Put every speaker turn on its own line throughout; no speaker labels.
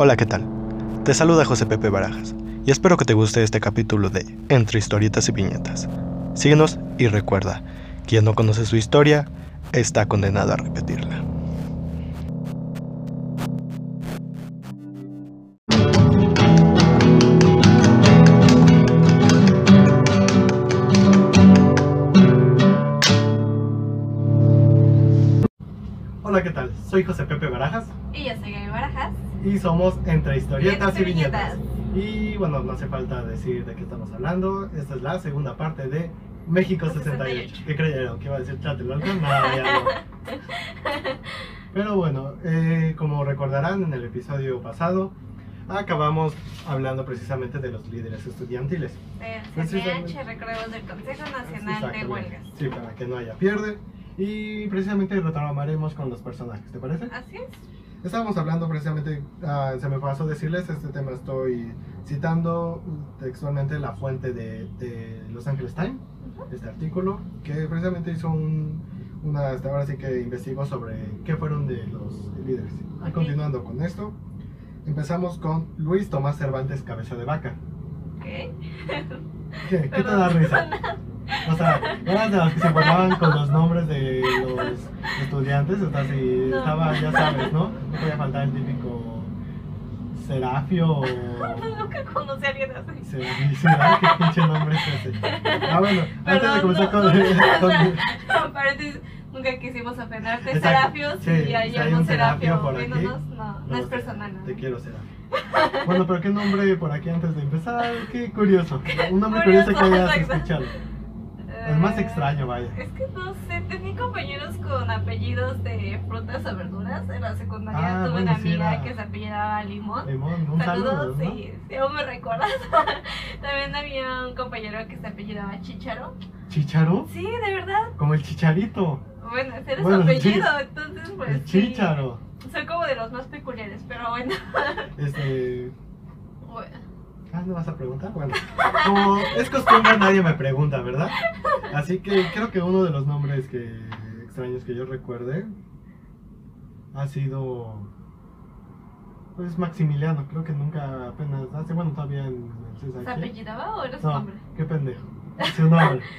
Hola, ¿qué tal? Te saluda José Pepe Barajas y espero que te guste este capítulo de Entre historietas y viñetas. Síguenos y recuerda, quien no conoce su historia está condenado a repetirla. Soy José Pepe Barajas
Y yo soy Gaby Barajas.
y somos Entre historietas y
Viñetas.
viñetas. Y bueno, no hace falta decir de qué estamos hablando. Esta es la segunda parte de México 68.
68.
¿Qué creyeron? ¿Que iba a decir Tlatelolco? No, ya no. Pero bueno, eh, como recordarán en el episodio pasado, acabamos hablando precisamente de los líderes estudiantiles.
De
Precisamente.
CNH, recordemos del Consejo Nacional de. Huelgas.
Sí, para que no haya pierde. Y precisamente retomaremos con los personajes, ¿te parece?
Así es.
Estábamos hablando precisamente, ah, se me pasó decirles, este tema estoy citando textualmente la fuente de, de Los Angeles Times,
Ujú.
este artículo, que precisamente hizo un, una, hasta ahora sí que investigó sobre qué fueron de los líderes. Continuando con esto, empezamos con Luis Tomás Cervantes Cabeza de Vaca. ¿Qué, ¿Qué te da risa? O sea, eras de los que se formaban con los nombres de los estudiantes, o sea, si estaba, ya sabes, ¿no? No podía faltar el típico Serafio o...
Nunca conocí a alguien así.
Serafio, Serafio, ¿qué pinche nombre es ese? Ah, bueno, antes de comenzar con...
paréntesis, nunca quisimos ofenderte.
Exacto.
Serafios,
Sí,
y hay un
Serafio
Serafio
por aquí,
viéndonos, no, no es personal.
Te quiero, Serafio. Bueno, pero ¿qué nombre por aquí antes de empezar? Qué curioso. Un nombre
Curioso,
que hayas escuchado. El más extraño, vaya.
Es que no sé, tenía compañeros con apellidos de frutas o verduras. En la secundaria
Ah,
tuve
bueno,
una
sí,
amiga
era-
que se apellidaba Limón.
Limón, un saludo,
Saludos,
¿no?
sí, sí, aún me recuerdas. También había un compañero que se apellidaba Chicharo.
¿Chicharo?
Sí, de verdad.
Como el chicharito.
Bueno, ese era
Bueno,
su
sí.
apellido, entonces pues
el
sí.
chicharo.
Son como de los más peculiares, pero bueno.
Este.
Bueno,
Ah, ¿no vas a preguntar? Bueno, como es costumbre, nadie me pregunta, ¿verdad? Así que creo que uno de los nombres que extraños que yo recuerde ha sido. Pues Maximiliano, creo que nunca apenas hace, bueno, todavía en el
¿Se apellidaba o era su
No,
nombre?
qué pendejo. Su nombre.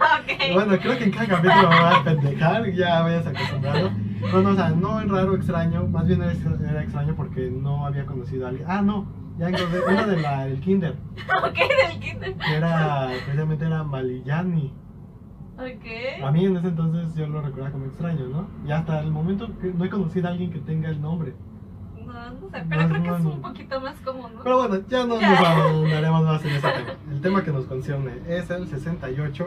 Ok.
Bueno, creo que en cada capítulo me va a pendejar, ya vayas acostumbrado. Bueno, o sea, no es raro, extraño, más bien era extraño porque no había conocido a alguien. Ah, no, ya encontré uno del el kinder,
ok, del kinder.
que era, precisamente era Malillani. A
Ok.
mí en ese entonces yo lo recordaba como extraño, ¿no? Y hasta el momento no he conocido a alguien que tenga el nombre.
No, no sé, pero
No,
creo que es un poquito más común, ¿no?
Pero bueno, ya no
Ya.
nos ahondaremos más en ese tema. El tema que nos concierne es el 68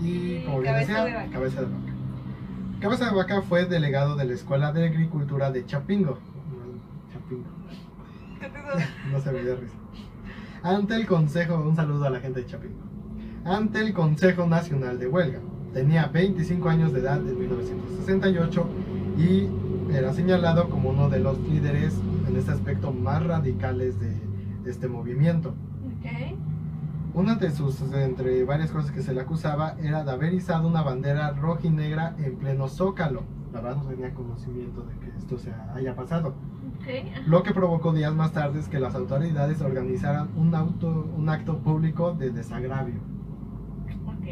y, como bien
Cabeza
decía,
de.
Cabeza de Vaca. Cabeza de Vaca fue delegado de la Escuela de Agricultura de Chapingo. Chapingo. No se me dio risa. Ante el Consejo, un saludo a la gente de Chapingo. Ante el Consejo Nacional de Huelga. Tenía 25 años de edad en 1968 y era señalado como uno de los líderes en este aspecto más radicales de, de este movimiento.
Ok.
Una de sus, entre varias cosas que se le acusaba, era de haber izado una bandera roja y negra en pleno zócalo. La verdad no tenía conocimiento de que esto se haya pasado. Lo que provocó días más tarde que las autoridades organizaran un, auto, un acto público de desagravio.
Ok.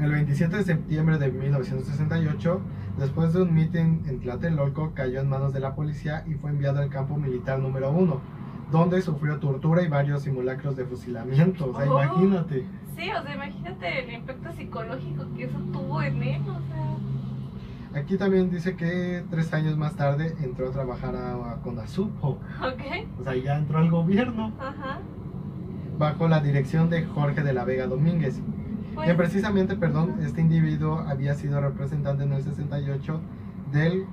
El 27 de septiembre de 1968, después de un mitin en Tlatelolco, cayó en manos de la policía y fue enviado al campo militar número 1, donde sufrió tortura y varios simulacros de fusilamiento. O sea,
Oh.
imagínate.
Sí, o sea, imagínate el impacto psicológico que eso tuvo en él, o sea.
Aquí también dice que tres años más tarde entró a trabajar a, a Conasupo.
Ok.
O sea, ya entró al gobierno
Ajá.
bajo la dirección de Jorge de la Vega Domínguez.
Pues,
Que precisamente, perdón, este individuo había sido representante en el 68 del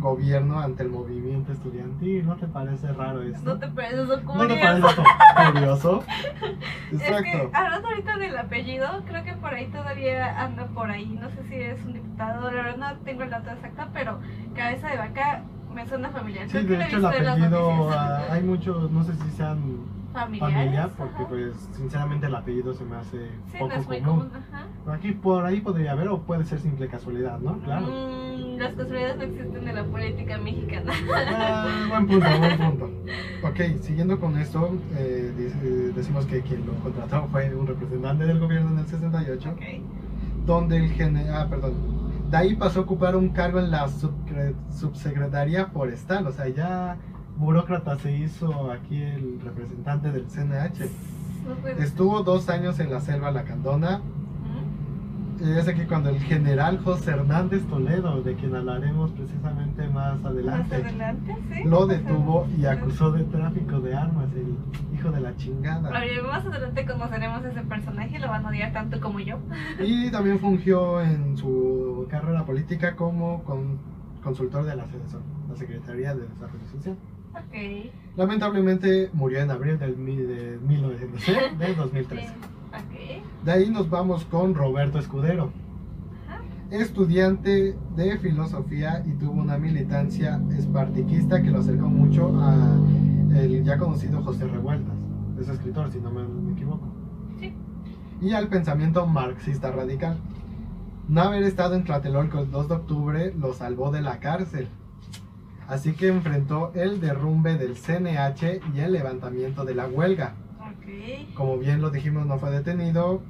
gobierno ante el movimiento estudiantil. ¿No te parece raro esto?
¿No te parece eso
¿No te
curioso?
parece eso curioso?
Es que
Exacto.
hablando ahorita del apellido, creo que por ahí todavía anda por ahí. No sé si es un diputado, la verdad no tengo el dato exacto, pero cabeza de vaca me suena familiar.
Sí,
Creo
de hecho el apellido, ah, hay muchos, no sé si sean
Familiares,
familia, porque
ajá.
pues sinceramente el apellido se me hace
Sí,
poco
no es muy
común.
común. Ajá.
Aquí por ahí podría haber o puede ser simple casualidad, ¿no? Claro.
Mm, casualidades no existen en la política mexicana.
Ah, buen punto, buen punto. Ok, siguiendo con esto, eh, decimos que quien lo contrató fue un representante del gobierno en el 68,
Ok.
donde el general, ah, perdón, de ahí pasó a ocupar un cargo en la subsecretaría forestal, o sea, ya burócrata se hizo aquí el representante del CNH. Estuvo dos años en la selva lacandona, y es aquí cuando el general José Hernández Toledo, de quien hablaremos precisamente más
Más
adelante,
sí.
lo detuvo y acusó de tráfico de armas, el hijo de la chingada.
A ver, más adelante conoceremos ese personaje y lo van a odiar tanto como yo.
Y también fungió en su carrera política como con- consultor de la CEDESOL, la Secretaría de Desarrollo Social.
Ok.
Lamentablemente murió en abril del, de 1900, ¿eh? del 2013.
Sí. Ok.
De ahí nos vamos con Roberto Escudero,
Ajá.
estudiante de filosofía y tuvo una militancia espartiquista que lo acercó mucho a el ya conocido José Revueltas, es escritor si no me, me equivoco,
Sí.
y al pensamiento marxista radical. No haber estado en Tlatelolco el 2 de octubre lo salvó de la cárcel, así que enfrentó el derrumbe del CNH y el levantamiento de la huelga.
Ok.
Como bien lo dijimos, no fue detenido.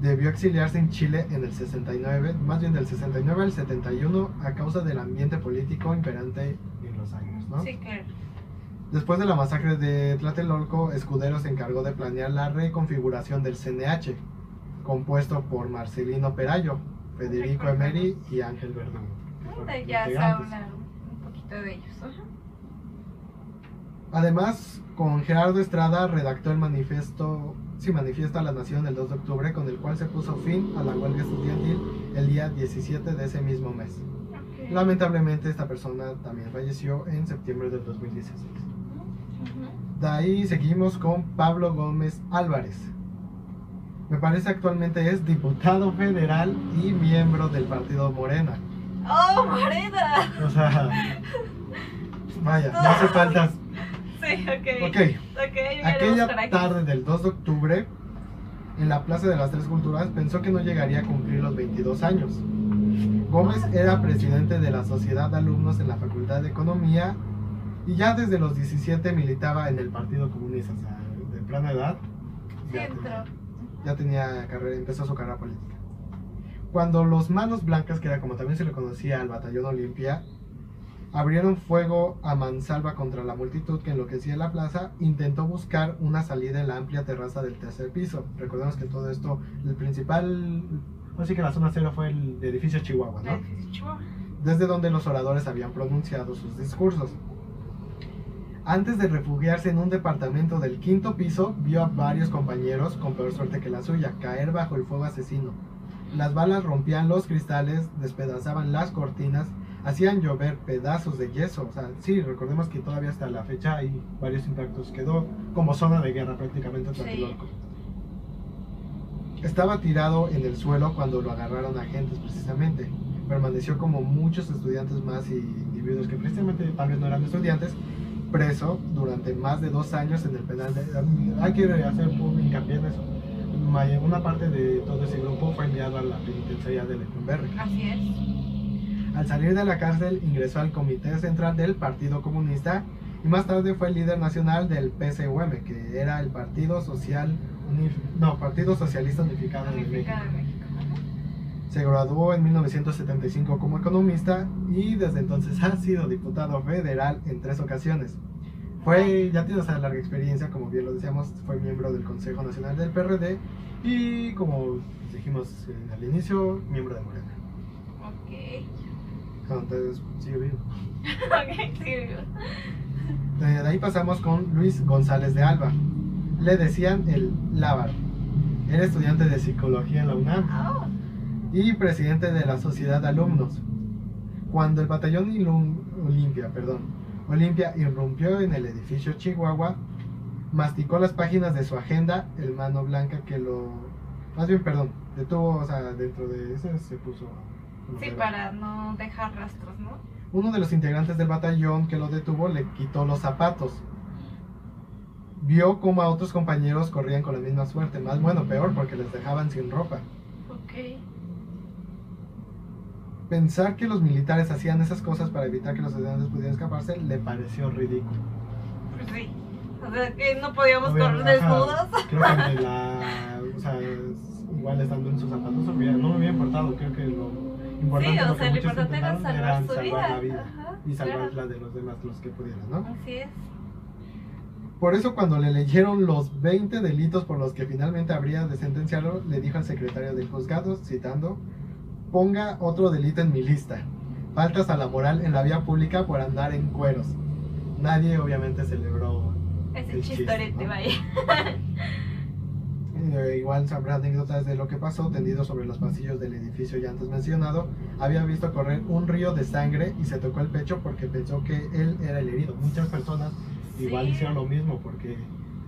Debió exiliarse en Chile en el 69, más bien del 69 al 71, a causa del ambiente político imperante en los años. ¿no?
Sí, claro.
Después de la masacre de Tlatelolco, Escudero se encargó de planear la reconfiguración del CNH, compuesto por Marcelino Perayo, Federico. Emery y Ángel Verdugo.
ya de ellos. Ajá.
Además, con Gerardo Estrada redactó el manifiesto, sí, manifiesto a la Nación el 2 de octubre, con el cual se puso fin a la huelga estudiantil el día 17 de ese mismo mes. Lamentablemente, esta persona también falleció en septiembre del 2016.
Ujú.
De ahí seguimos con Pablo Gómez Álvarez. Me parece actualmente es diputado federal y miembro del partido Morena.
¡Oh, Morena!
O sea, vaya, no hace falta.
Sí, ok.
Ok.
Ok, veremos
Aquella tarde del 2 de octubre, en la Plaza de las Tres Culturas, pensó que no llegaría a cumplir los 22 años. Gómez era presidente de la Sociedad de Alumnos en la Facultad de Economía y ya desde los 17 militaba en el Partido Comunista, o sea, de temprana edad. Ya tenía, ya tenía carrera, empezó su carrera política. Cuando los Manos Blancas, que era como también se le conocía al Batallón Olimpia, abrieron fuego a mansalva contra la multitud que enloquecía la plaza, intentó buscar una salida en la amplia terraza del tercer piso. Recordemos que todo esto, el principal, así que la zona cero fue el edificio Chihuahua, ¿no?
Edificio Chihuahua.
Desde donde los oradores habían pronunciado sus discursos. Antes de refugiarse en un departamento del quinto piso, vio a varios compañeros, con peor suerte que la suya, caer bajo el fuego asesino. Las balas rompían los cristales, despedazaban las cortinas, hacían llover pedazos de yeso. O sea, sí, recordemos que todavía hasta la fecha hay varios impactos. Quedó como zona de guerra prácticamente Tlatelolco. Estaba tirado en el suelo cuando lo agarraron agentes precisamente. Permaneció como muchos estudiantes más y individuos que precisamente tal vez no eran estudiantes, preso durante más de dos años en el penal de... Hay que hacer un hincapié en eso. May- Una parte de todo ese grupo fue enviado a la penitenciaría de Lecumberri.
Así es.
Al salir de la cárcel ingresó al Comité Central del Partido Comunista y más tarde fue líder nacional del PCUM, que era el Partido Social Unif- no, Partido Socialista Unificado de México.
De México.
Se graduó en 1975 como economista y desde entonces ha sido diputado federal en tres ocasiones. Fue, ya tiene esa larga experiencia, como bien lo decíamos, fue miembro del Consejo Nacional del PRD y como dijimos al inicio, miembro de Morena.
Ok.
Entonces, sigue vivo.
Ok, sí.
De de ahí pasamos con Luis González de Alba. Le decían el Lábaro. Era estudiante de psicología en la UNAM
Oh,
y presidente de la Sociedad de Alumnos. Cuando el batallón Ilum- Olimpia, perdón, Olimpia irrumpió en el edificio Chihuahua, masticó las páginas de su agenda, el mano blanca que lo, más bien, perdón, detuvo, o sea, dentro de ese se puso.
sí, para no dejar rastros, ¿no?
Uno de los integrantes del batallón que lo detuvo le quitó los zapatos. Vio cómo a otros compañeros corrían con la misma suerte, más bueno, peor, porque les dejaban sin ropa.
Ok.
Pensar que los militares hacían esas cosas para evitar que los estudiantes pudieran escaparse le pareció ridículo.
Pues sí. O sea, que no podíamos correr
Obviamente,
desnudos.
Creo que la. O sea, igual estando en sus zapatos, no me había importado. Creo que lo importante,
Sí, o sea, lo importante era salvar su
salvar
vida.
la vida
Ajá,
y salvar
claro.
la de los demás, los que pudieran, ¿no?
Así es.
Por eso cuando le leyeron los 20 delitos por los que finalmente habría de sentenciarlo, le dijo al secretario del juzgado, citando, ponga otro delito en mi lista. Faltas a la moral en la vía pública por andar en cueros. Nadie obviamente celebró.
Ese
El chiste,
chistorete,
¿no?
vaya.
eh, igual sabrá anécdotas de lo que pasó, tendido sobre los pasillos del edificio ya antes mencionado, había visto correr un río de sangre y se tocó el pecho porque pensó que él era el herido. Muchas personas igual hicieron lo mismo porque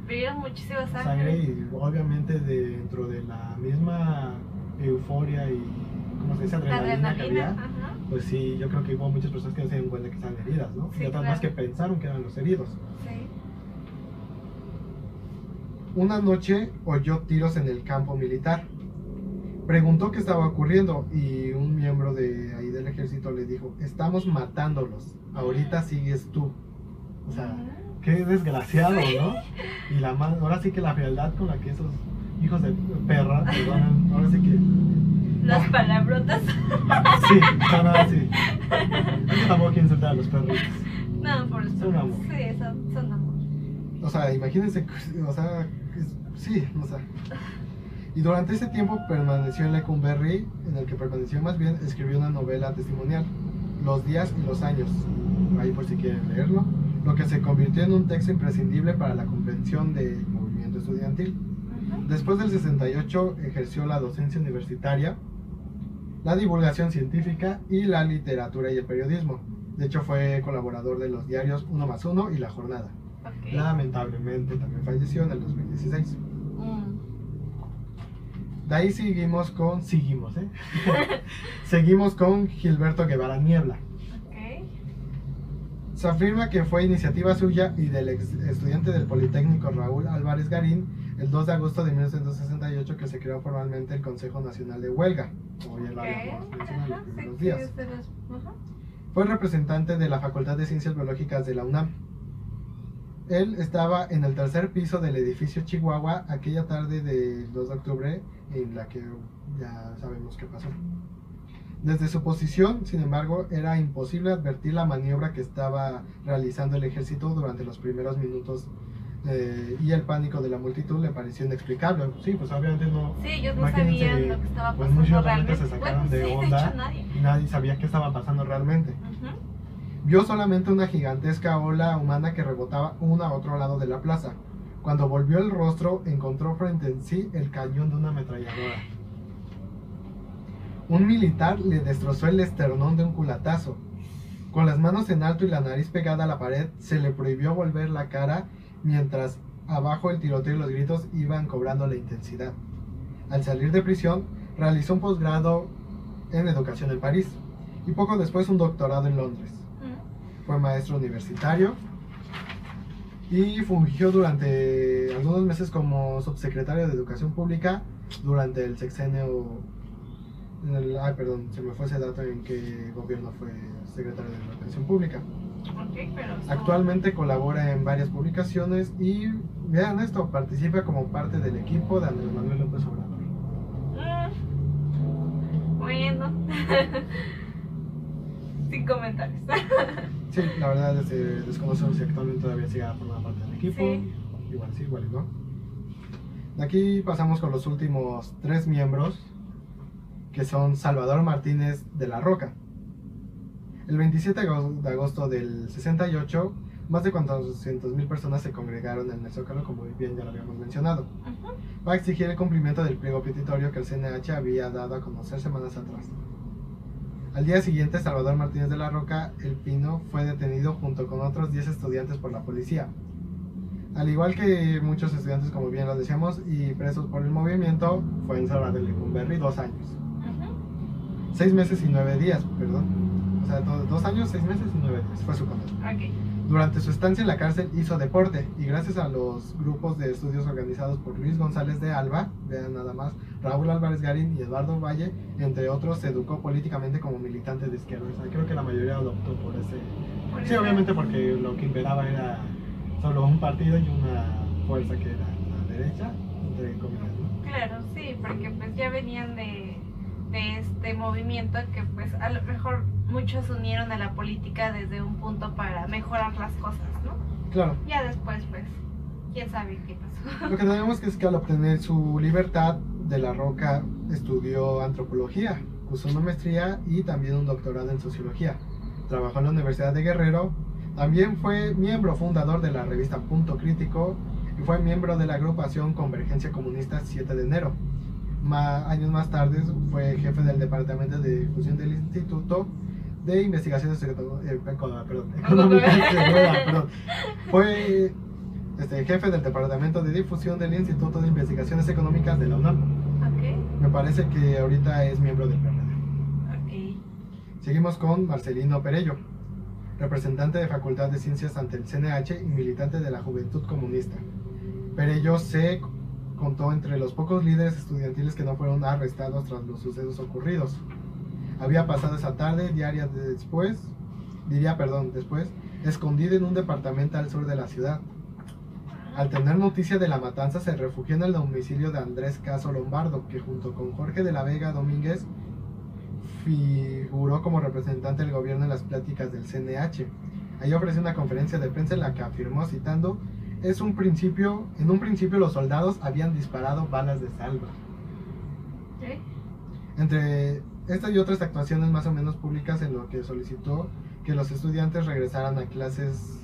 Vieron muchísima
sangre
sangre.
y obviamente dentro de la misma euforia y ¿cómo se dice?
La
adrenalina, que
adrenalina.
había,
Ajá.
pues sí, yo creo que hubo muchas personas que no se dieron cuenta que estaban heridas, ¿no?
Sí,
y otras
claro.
más que pensaron que eran los heridos.
Sí.
Una noche oyó tiros en el campo militar. Preguntó qué estaba ocurriendo y un miembro de ahí del ejército le dijo, estamos matándolos, ahorita sigues tú. O sea, qué desgraciado, ¿no? Y la ahora sí que la fealdad con la que esos hijos de perra, perdonan, ahora sí que
Las palabrotas.
Sí, así. Es que tampoco quiero insultar a los perritos.
No, por eso.
Son amor.
Sí, son, son amor.
O sea, imagínense, o sea, sí, o sea. Y durante ese tiempo permaneció en Lecumberri, en el que permaneció más bien, escribió una novela testimonial, Los días y los años, ahí por si quieren leerlo, lo que se convirtió en un texto imprescindible para la comprensión del movimiento estudiantil. Después del 68 ejerció la docencia universitaria, la divulgación científica y la literatura y el periodismo. De hecho fue colaborador de los diarios Uno más Uno y La Jornada. Lamentablemente también falleció en el 2016.
Mm.
De ahí seguimos con... Seguimos, ¿eh? seguimos con Gilberto Guevara Niebla. Se afirma que fue iniciativa suya y del ex estudiante del Politécnico Raúl Álvarez Garín el 2 de agosto de 1968 que se creó formalmente el Consejo Nacional de Huelga. Como ya lo habíamos
Ok.
mencionado en
Ajá,
los
sí,
primeros
sí,
días.
es de los- ajá.
Fue representante de la Facultad de Ciencias Biológicas de la UNAM. Él estaba en el tercer piso del edificio Chihuahua aquella tarde del 2 de octubre en la que ya sabemos qué pasó. Desde su posición, sin embargo, era imposible advertir la maniobra que estaba realizando el ejército durante los primeros minutos eh, y el pánico de la multitud le pareció inexplicable. Sí, pues obviamente no,
Sí, ellos no sabían lo que estaba
pues
pasando
muchos realmente se sacaron
bueno,
de
sí,
onda.
de hecho nadie.
y nadie sabía qué estaba pasando realmente.
Ujú.
Vio solamente una gigantesca ola humana que rebotaba uno a otro lado de la plaza. Cuando volvió el rostro, encontró frente en sí el cañón de una ametralladora. Un militar le destrozó el esternón de un culatazo. Con las manos en alto y la nariz pegada a la pared, se le prohibió volver la cara mientras abajo el tiroteo y los gritos iban cobrando la intensidad. Al salir de prisión, realizó un posgrado en educación en París y poco después un doctorado en Londres.
Mm.
Fue maestro universitario y fungió durante algunos meses como subsecretario de Educación Pública durante el sexenio. en el- ay, perdón, se me fue ese dato en que gobierno fue secretario de Educación Pública. Actualmente colabora en varias publicaciones y, vean esto, participa como parte del equipo de Andrés Manuel López Obrador.
Mm. Bueno. Sin comentarios.
Sí, la verdad es que desconozco si actualmente todavía siga formando parte del equipo.
Sí.
Igual sí, igual no. De aquí pasamos con los últimos tres miembros, que son Salvador Martínez de la Roca. El 27 de agosto- de agosto del 68, más de 400.000 personas se congregaron en el Zócalo, como bien ya lo habíamos mencionado,
Ujú.
para exigir el cumplimiento del pliego petitorio que el CNH había dado a conocer semanas atrás. Al día siguiente, Salvador Martínez de la Roca, el Pino, fue detenido junto con otros 10 estudiantes por la policía. Al igual que muchos estudiantes, como bien lo decíamos, y presos por el movimiento, fue encerrado en Lecumberri dos años.
Ujú.
Seis meses y nueve días, perdón. O sea, do- dos años, seis meses y nueve días fue su condena.
Ok.
Durante su estancia en la cárcel hizo deporte y gracias a los grupos de estudios organizados por Luis González de Alba, vean nada más, Raúl Álvarez Garín y Eduardo Valle, entre otros, se educó políticamente como militante de izquierda. O sea, creo que la mayoría lo optó por ese...
Por
Sí, obviamente porque lo que imperaba era solo un partido y una fuerza que era la derecha, entre comillas, ¿no?
Claro, sí, porque pues ya venían de, de este movimiento que pues a lo mejor muchos unieron a la política desde un punto para mejorar las cosas, ¿no?
Claro.
Ya después pues, quién sabe qué pasó.
Lo que que es que al obtener su libertad de la Roca estudió antropología, cursó una maestría y también un doctorado en sociología. Trabajó en la Universidad de Guerrero. También fue miembro fundador de la revista Punto Crítico y fue miembro de la agrupación Convergencia Comunista 7 de enero. Ma- años más tarde fue jefe del departamento de difusión del Instituto de Investigaciones eh, Económicas. Fue este, jefe del Departamento de Difusión del Instituto de Investigaciones Económicas de la UNAM. Me parece que ahorita es miembro del PRD. Seguimos con Marcelino Perello, representante de Facultad de Ciencias ante el CNH y militante de la Juventud Comunista. Perello se contó entre los pocos líderes estudiantiles que no fueron arrestados tras los sucesos ocurridos. Había pasado esa tarde, diaria de después, diría, perdón, después, escondido en un departamento al sur de la ciudad. Al tener noticia de la matanza, se refugió en el domicilio de Andrés Caso Lombardo, que junto con Jorge de la Vega Domínguez figuró como representante del gobierno en las pláticas del CNH. Ahí ofreció una conferencia de prensa en la que afirmó, citando, es un principio, en un principio los soldados habían disparado balas de salva.
Ok.
Entre estas y otras actuaciones más o menos públicas en lo que solicitó que los estudiantes regresaran a clases,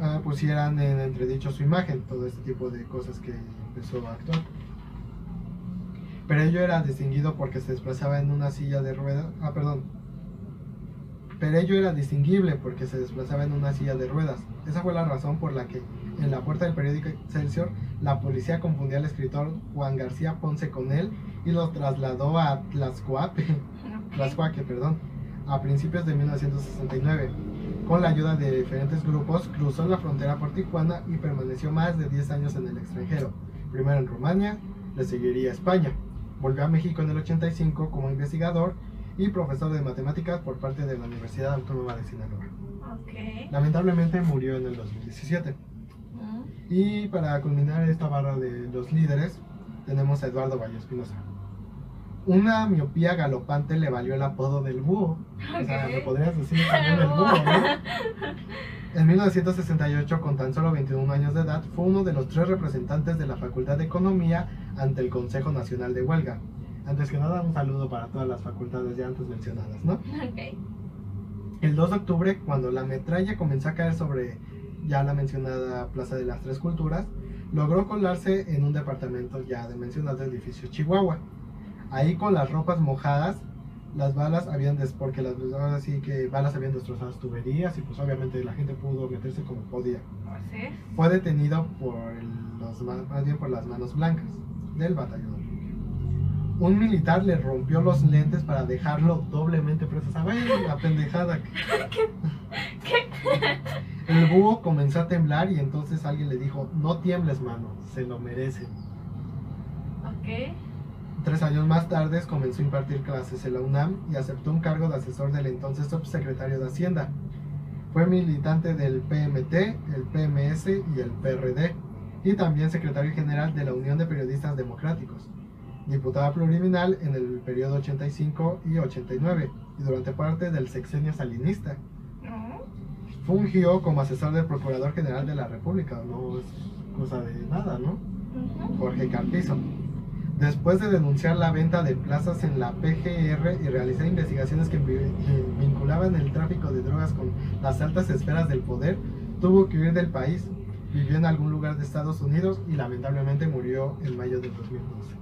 ah, pusieran en entredicho su imagen, todo este tipo de cosas que empezó a actuar. Pero ello era distinguido porque se desplazaba en una silla de ruedas, ah, perdón. Pero ello era distinguible porque se desplazaba en una silla de ruedas. Esa fue la razón por la que en la puerta del periódico Excelsior la policía confundió al escritor Juan García Ponce con él y lo trasladó a Tlaxcoape. Tlaxcoaque, perdón, a principios de 1969. Con la ayuda de diferentes grupos, cruzó la frontera por Tijuana y permaneció más de 10 años en el extranjero. Primero en Rumania, le seguiría España. Volvió a México en el 85 como investigador y profesor de matemáticas por parte de la Universidad Autónoma de Sinaloa. Lamentablemente murió en el 2017.
Mm.
Y para culminar esta barra de los líderes, tenemos a Eduardo Valle Espinosa. Una miopía galopante le valió el apodo del búho. O sea, me podrías decir también el búho, ¿no? En 1968, con tan solo 21 años de edad, fue uno de los tres representantes de la Facultad de Economía ante el Consejo Nacional de Huelga. Antes que nada, un saludo para todas las facultades ya antes mencionadas, ¿no?
Ok.
El 2 de octubre, cuando la metralla comenzó a caer sobre ya la mencionada Plaza de las Tres Culturas, logró colarse en un departamento ya de mencionado edificio Chihuahua. Ahí con las ropas mojadas, las balas habían des porque las ahora sí que balas habían destrozado las tuberías y pues obviamente la gente pudo meterse como podía.
Así es.
Fue detenido por los más bien por las manos blancas del batallón. Un militar le rompió los lentes para dejarlo doblemente preso. ¿Saben la pendejada? El búho comenzó a temblar y entonces alguien le dijo, no tiembles mano, se lo merecen.
Ok.
Tres años más tarde comenzó a impartir clases en la UNAM y aceptó un cargo de asesor del entonces subsecretario de Hacienda. Fue militante del PMT, el PMS y el PRD, y también secretario general de la Unión de Periodistas Democráticos. Diputada pluriminal en el periodo 85 y 89, y durante parte del sexenio salinista. Fungió como asesor del Procurador General de la República, no es cosa de nada, ¿no? Jorge Carpizo. Después de denunciar la venta de plazas en la PGR y realizar investigaciones que eh, vinculaban el tráfico de drogas con las altas esferas del poder, tuvo que huir del país. Vivió en algún lugar de Estados Unidos y lamentablemente murió en mayo de 2012.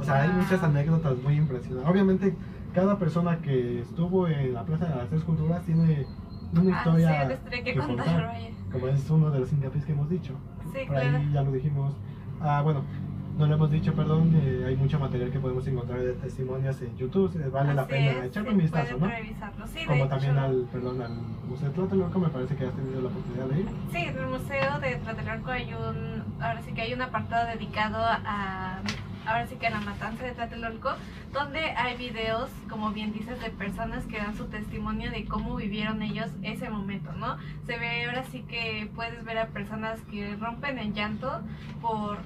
O sea, hay muchas anécdotas muy impresionantes. Obviamente, cada persona que estuvo en la Plaza de las Tres Culturas tiene una
Ah,
historia
sí, les tenía que
que
contar,
contar. como es uno de los hincapiés que hemos dicho.
Sí,
Por
claro.
ahí ya lo dijimos. Ah, bueno, no lo hemos dicho, perdón, eh, hay mucho material que podemos encontrar de testimonios en YouTube, vale la pena
es,
echarle un vistazo, ¿no?
revisarlo. Sí,
Como
hecho,
también al, perdón, al Museo de Tlatelolco, me parece que has tenido la oportunidad de ir.
Sí, en el Museo de Tlatelolco hay un, ahora sí que hay un apartado dedicado a, ahora sí que a la matanza de Tlatelolco, donde hay videos, como bien dices, de personas que dan su testimonio de cómo vivieron ellos ese momento, ¿no? Se ve ahora sí que puedes ver a personas que rompen en llanto por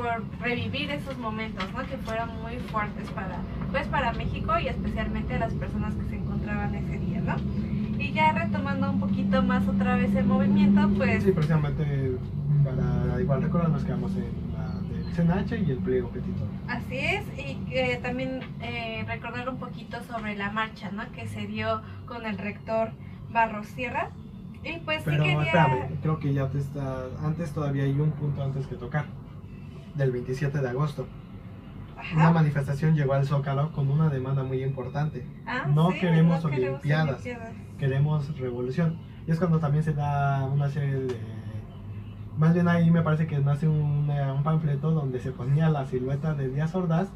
por revivir esos momentos, ¿no? Que fueron muy fuertes para, pues para México y especialmente las personas que se encontraban ese día, ¿no? Y ya retomando un poquito más otra vez el movimiento, pues
Sí, precisamente para igual recordar nos quedamos en la del CNH y el pliego petitorio.
Así es, y eh, también eh, recordar un poquito sobre la marcha, ¿no? Que se dio con el rector Barros Sierra. Y pues
Pero
sí quería...
espérame, creo que ya te está. Antes todavía hay un punto antes que tocar. Del 27 de agosto.
Ajá.
Una manifestación llegó al Zócalo con una demanda muy importante.
Ah,
no
sí,
queremos
no queremos
olimpiadas.
olimpiadas.
Queremos revolución. Y es cuando también se da una serie de. Más bien ahí me parece que nace un, un panfleto donde se ponía la silueta de Díaz Ordaz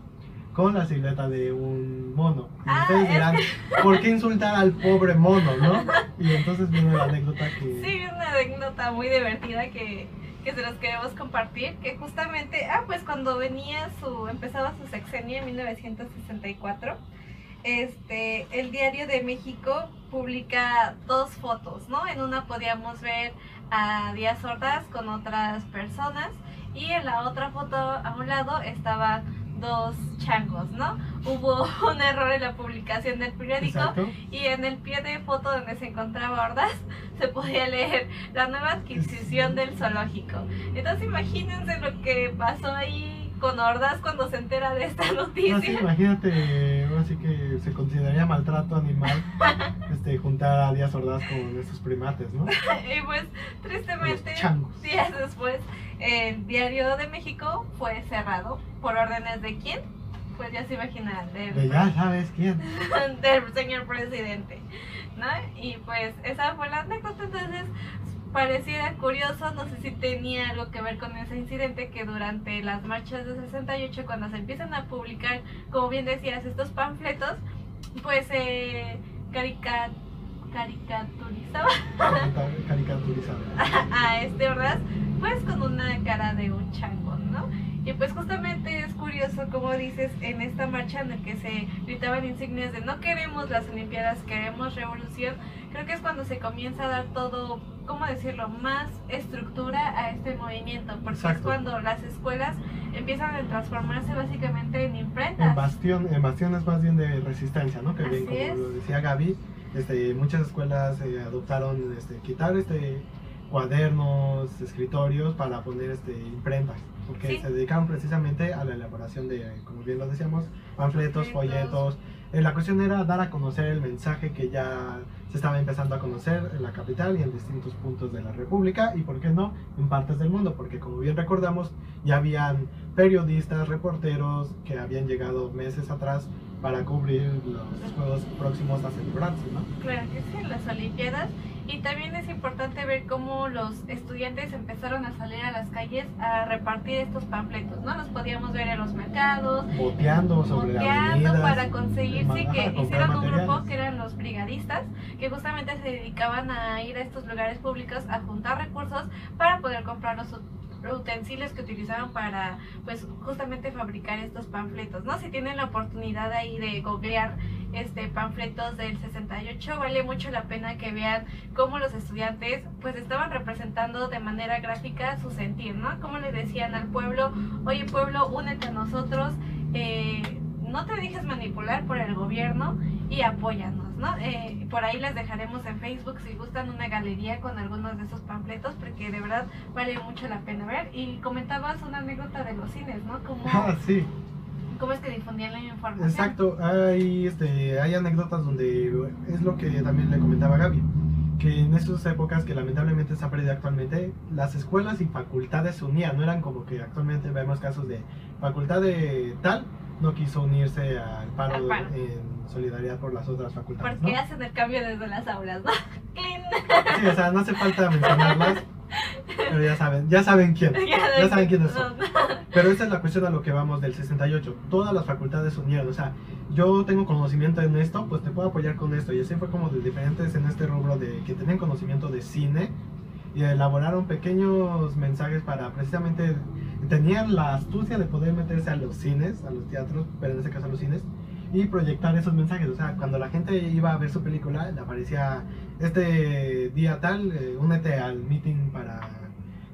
con la silueta de un mono. Y
Ah,
ustedes
es
dirán, ¿por qué insultar al pobre mono, no? Y entonces viene la anécdota que.
Sí, una anécdota muy divertida que, que se los queremos compartir, que justamente, ah, pues cuando venía su, empezaba su sexenio en 1964, este, el Diario de México publica dos fotos, ¿no? En una podíamos ver a Díaz Ordaz con otras personas y en la otra foto a un lado estaba dos changos, ¿no? Hubo un error en la publicación del periódico
Exacto.
y en el pie de foto donde se encontraba Ordaz se podía leer la nueva adquisición del zoológico. Entonces imagínense lo que pasó ahí con Ordaz cuando se entera de esta
No, sí,
noticia.
imagínate, ahora sí que se consideraría maltrato animal este, juntar a Díaz Ordaz con estos primates, ¿no?
y pues tristemente días después el diario de México fue cerrado por órdenes de quién? Pues ya se imaginan, del,
De ya sabes quién.
del señor presidente, ¿no? Y pues esa fue la anécdota, entonces pareciera curioso, no sé si tenía algo que ver con ese incidente que durante las marchas de 68 cuando se empiezan a publicar, como bien decías, estos panfletos, pues carica- caricaturizaba
Carica- Caricaturizado.
a este Ordaz, pues con una cara de un chango, ¿no? Y pues justamente es curioso, como dices, en esta marcha en la que se gritaban insignias de no queremos las Olimpiadas, queremos revolución, creo que es cuando se comienza a dar todo, ¿cómo decirlo?, más estructura a este movimiento, porque es cuando las escuelas empiezan a transformarse básicamente en imprentas.
En bastión, en bastiones más bien de resistencia, ¿no? Que bien, como
es.
lo decía Gaby, este, muchas escuelas eh, adoptaron este, quitar este cuadernos, escritorios para poner este imprentas, porque
Sí.
se dedicaban precisamente a la elaboración de, como bien lo decíamos, panfletos,
Panfletos.
folletos. Eh, la cuestión era dar a conocer el mensaje que ya se estaba empezando a conocer en la capital y en distintos puntos de la República y, ¿por qué no?, en partes del mundo, porque como bien recordamos, ya habían periodistas, reporteros que habían llegado meses atrás para cubrir los juegos próximos a celebrarse, ¿no?
Claro que sí, las Olimpiadas. Y también es importante ver cómo los estudiantes empezaron a salir a las calles a repartir estos panfletos, ¿no? Los podíamos ver en los mercados,
Boteando sobre
boteando para conseguir, sí,
ajá,
que hicieron un grupo que eran los brigadistas, que justamente se dedicaban a ir a estos lugares públicos a juntar recursos para poder comprar los ut- utensilios que utilizaban para, pues, justamente fabricar estos panfletos, ¿no? Si tienen la oportunidad ahí de googlear este panfletos del 68 vale mucho la pena que vean cómo los estudiantes pues estaban representando de manera gráfica su sentir, ¿no? Como le decían al pueblo, oye pueblo, únete a nosotros, eh, no te dejes manipular por el gobierno y apóyanos, ¿no? Eh, por ahí les dejaremos en Facebook si gustan una galería con algunos de esos panfletos porque de verdad vale mucho la pena ver. Y comentabas una anécdota de los cines, ¿no? Cómo,
Ah, sí,
cómo es que difundían la información.
exacto. Hay, este, hay anécdotas donde es lo que también le comentaba Gaby, que en estas épocas que lamentablemente se ha perdido actualmente, las escuelas y facultades se unían, no eran como que actualmente vemos casos de facultad de tal no quiso unirse al paro,
Al paro.
en solidaridad por las otras facultades.
Porque
¿no?
hacen el cambio desde las aulas, ¿no? ¡Clean!
Sí, o sea, no hace falta mencionarlas, pero ya saben, ya saben quién, ya saben quiénes son. Pero esa es la cuestión a lo que vamos del 68. Todas las facultades unieron. O sea, yo tengo conocimiento en esto, pues te puedo apoyar con esto. Y así fue como de diferentes en este rubro de que tenían conocimiento de cine y elaboraron pequeños mensajes para precisamente tenían la astucia de poder meterse a los cines, a los teatros, pero en este caso a los cines y proyectar esos mensajes. O sea, cuando la gente iba a ver su película, le aparecía este día tal, eh, únete al meeting para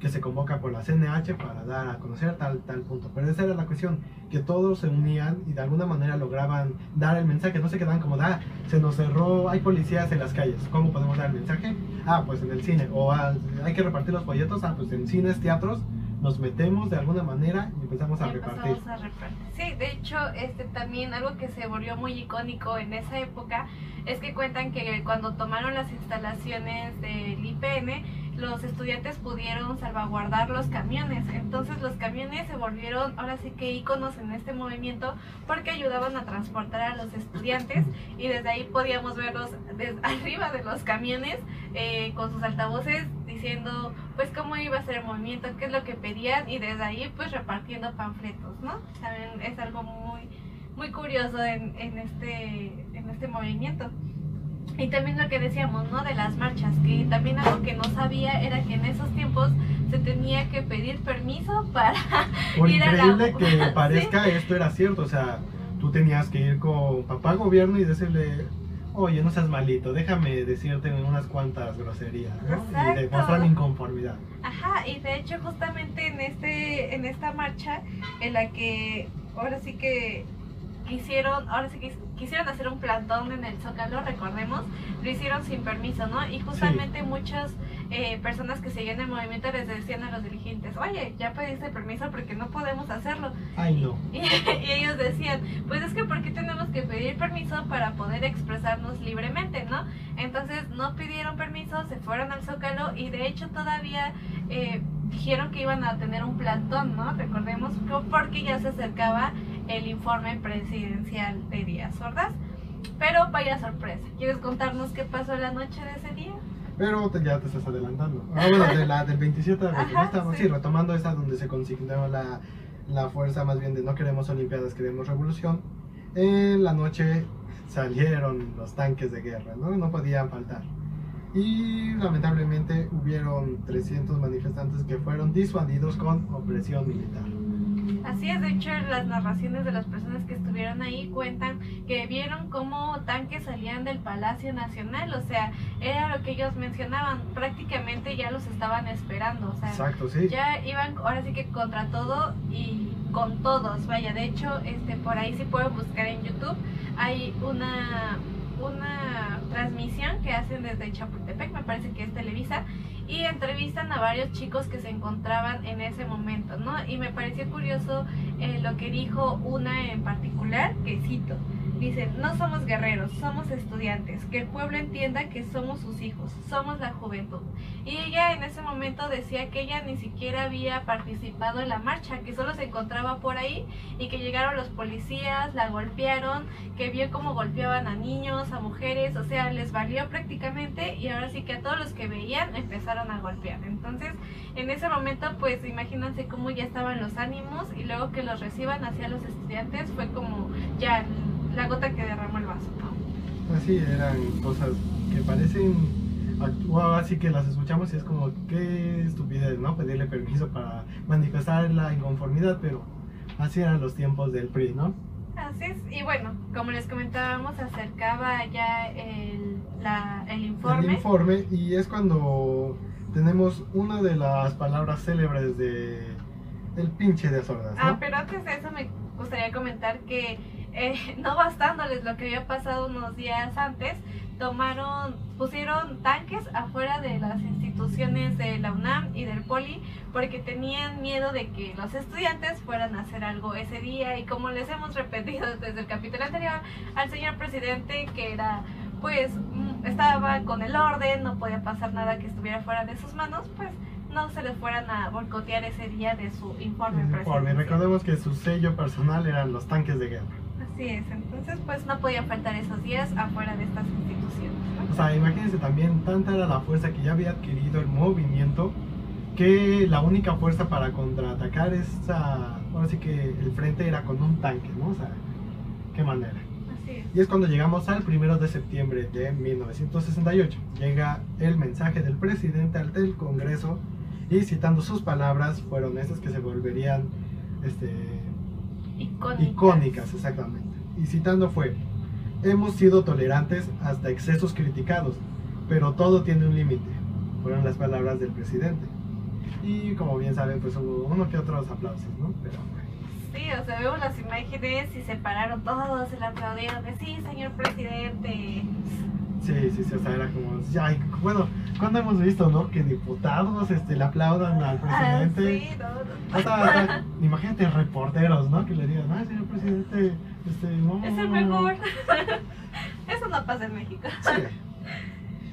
que se convoca por la CNH para dar a conocer tal, tal punto. Pero esa era la cuestión, que todos se unían y de alguna manera lograban dar el mensaje, no se quedaban como, ah, se nos cerró, hay policías en las calles, ¿cómo podemos dar el mensaje? Ah, pues en el cine, o ah, hay que repartir los folletos, ah, pues en cines, teatros, nos metemos de alguna manera y empezamos a repartir.
A repartir. Sí, de hecho, este también algo que se volvió muy icónico en esa época es que cuentan que cuando tomaron las instalaciones del IPN, los estudiantes pudieron salvaguardar los camiones. Entonces los camiones se volvieron ahora sí que íconos en este movimiento porque ayudaban a transportar a los estudiantes y desde ahí podíamos verlos desde arriba de los camiones eh, con sus altavoces diciendo pues cómo iba a ser el movimiento, qué es lo que pedían y desde ahí pues repartiendo panfletos, ¿no? También es algo muy, muy curioso en, en, este, en este movimiento. Y también lo que decíamos, ¿no? De las marchas, que también algo que no sabía era que en esos tiempos se tenía que pedir permiso para
ir a la... increíble que parezca esto era cierto, o sea, tú tenías que ir con papá gobierno y decirle, oye, no seas malito, déjame decirte unas cuantas groserías, ¿no? Y demostrar mi inconformidad.
Ajá, y de hecho justamente en este, en esta marcha, en la que ahora sí que quisieron, ahora sí que quisieron hacer un plantón en el Zócalo, recordemos, lo hicieron sin permiso, ¿no? Y justamente muchas eh, personas que seguían el movimiento les decían a los dirigentes, oye, ya pediste permiso porque no podemos hacerlo.
Ay, no.
Y, ellos decían, pues es que ¿por qué tenemos que pedir permiso para poder expresarnos libremente, ¿no? Entonces no pidieron permiso, se fueron al Zócalo y de hecho todavía... Eh, dijeron que iban a tener un plantón, ¿no? Recordemos, porque ya se acercaba el informe presidencial de Díaz Ordaz. Pero vaya sorpresa, ¿quieres contarnos qué pasó la noche de ese día?
Pero ya te estás adelantando. Ah, bueno, de la del 27 de estamos, sí. retomando esa donde se consignó la, la fuerza más bien de no queremos Olimpiadas, queremos revolución. En la noche salieron los tanques de guerra, ¿no? No podían faltar. Y lamentablemente hubieron 300 manifestantes que fueron disuadidos con opresión militar.
Así es, de hecho las narraciones de las personas que estuvieron ahí cuentan que vieron cómo tanques salían del Palacio Nacional, o sea, era lo que ellos mencionaban, prácticamente ya los estaban esperando, o sea,
Exacto, sí.
ya iban ahora sí que contra todo y con todos, vaya, de hecho, este por ahí sí pueden buscar en YouTube, hay una una transmisión que hacen desde Chapultepec, me parece que es Televisa, y entrevistan a varios chicos que se encontraban en ese momento, ¿no? Y me pareció curioso eh, lo que dijo una en particular, que cito, Dice, no somos guerreros, somos estudiantes, que el pueblo entienda que somos sus hijos, somos la juventud. Y ella en ese momento decía que ella ni siquiera había participado en la marcha, que solo se encontraba por ahí y que llegaron los policías, la golpearon, que vio cómo golpeaban a niños, a mujeres, o sea, les valió prácticamente y ahora sí que a todos los que veían empezaron a golpear. Entonces, en ese momento, pues imagínense cómo ya estaban los ánimos y luego que los reciban hacia los estudiantes fue como ya la gota que derramó el vaso, ¿no?
Así eran cosas que parecen así que las escuchamos y es como qué estupidez, ¿no? Pedirle permiso para manifestar la inconformidad, pero así eran los tiempos del PRI, ¿no?
Así es, y bueno, como les comentábamos, acercaba ya el, la, el informe.
El informe, y es cuando tenemos una de las palabras célebres de el pinche de sordas. ¿no?
Ah, pero antes de eso me gustaría comentar que eh, no bastándoles lo que había pasado unos días antes, tomaron, pusieron tanques afuera de las instituciones de la UNAM y del Poli porque tenían miedo de que los estudiantes fueran a hacer algo ese día y como les hemos repetido desde el capítulo anterior al señor presidente que era pues mm, estaba con el orden, no podía pasar nada que estuviera fuera de sus manos, pues no se les fueran a boicotear ese día de su informe.
Informe. Recordemos que su sello personal eran los tanques de guerra.
Así es, entonces pues no podían faltar esos días afuera de estas instituciones.
O sea, imagínense también, tanta era la fuerza que ya había adquirido el movimiento que la única fuerza para contraatacar esa ahora sí que el frente era con un tanque, ¿no? O sea, qué manera.
Así es.
Y es cuando llegamos al primero de septiembre de 1968. Llega el mensaje del presidente ante el Congreso y citando sus palabras fueron esas que se volverían este,
Icónicas.
icónicas, exactamente. Y citando fue, hemos sido tolerantes hasta excesos criticados, pero todo tiene un límite. Fueron las palabras del presidente. Y como bien saben, pues hubo uno que otros aplausos, ¿no? Pero
Sí, o sea, vemos las imágenes y se pararon todos, se le aplaudieron de sí, señor presidente.
Sí, sí, sí, o sea, era como, ya, bueno, ¿cuándo hemos visto, no? Que diputados este, le aplaudan al presidente.
Ah, sí, no, no.
Hasta, hasta, imagínate reporteros, ¿no? Que le digan, ay, señor presidente, este, no.
Es el mejor. Eso no pasa en México.
Sí.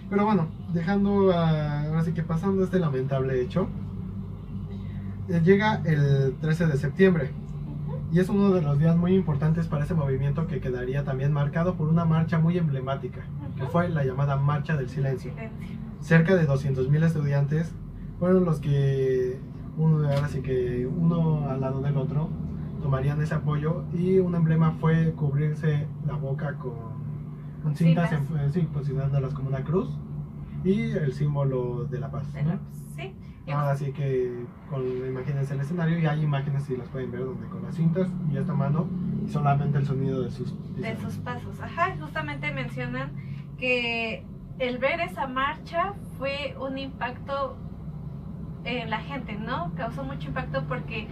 Pero bueno, dejando, a- ahora sí que pasando este lamentable hecho, eh, llega el 13 de septiembre y es uno de los días muy importantes para ese movimiento que quedaría también marcado por una marcha muy emblemática, que fue la llamada Marcha del Silencio. Cerca de 200.000 estudiantes fueron los que, uno, ahora sí que uno al lado del otro, tomarían ese apoyo y un emblema fue cubrirse la boca con, con cintas, en- eh, sí, posicionándolas como una cruz y el símbolo de la paz.
De
¿no?
Sí. Y
Ahora sí que con, imagínense el escenario y hay imágenes si las pueden ver donde con las cintas y esta mano y solamente el sonido de sus
de sus pasos. Ajá, justamente mencionan que el ver esa marcha fue un impacto en la gente, ¿no? Causó mucho impacto porque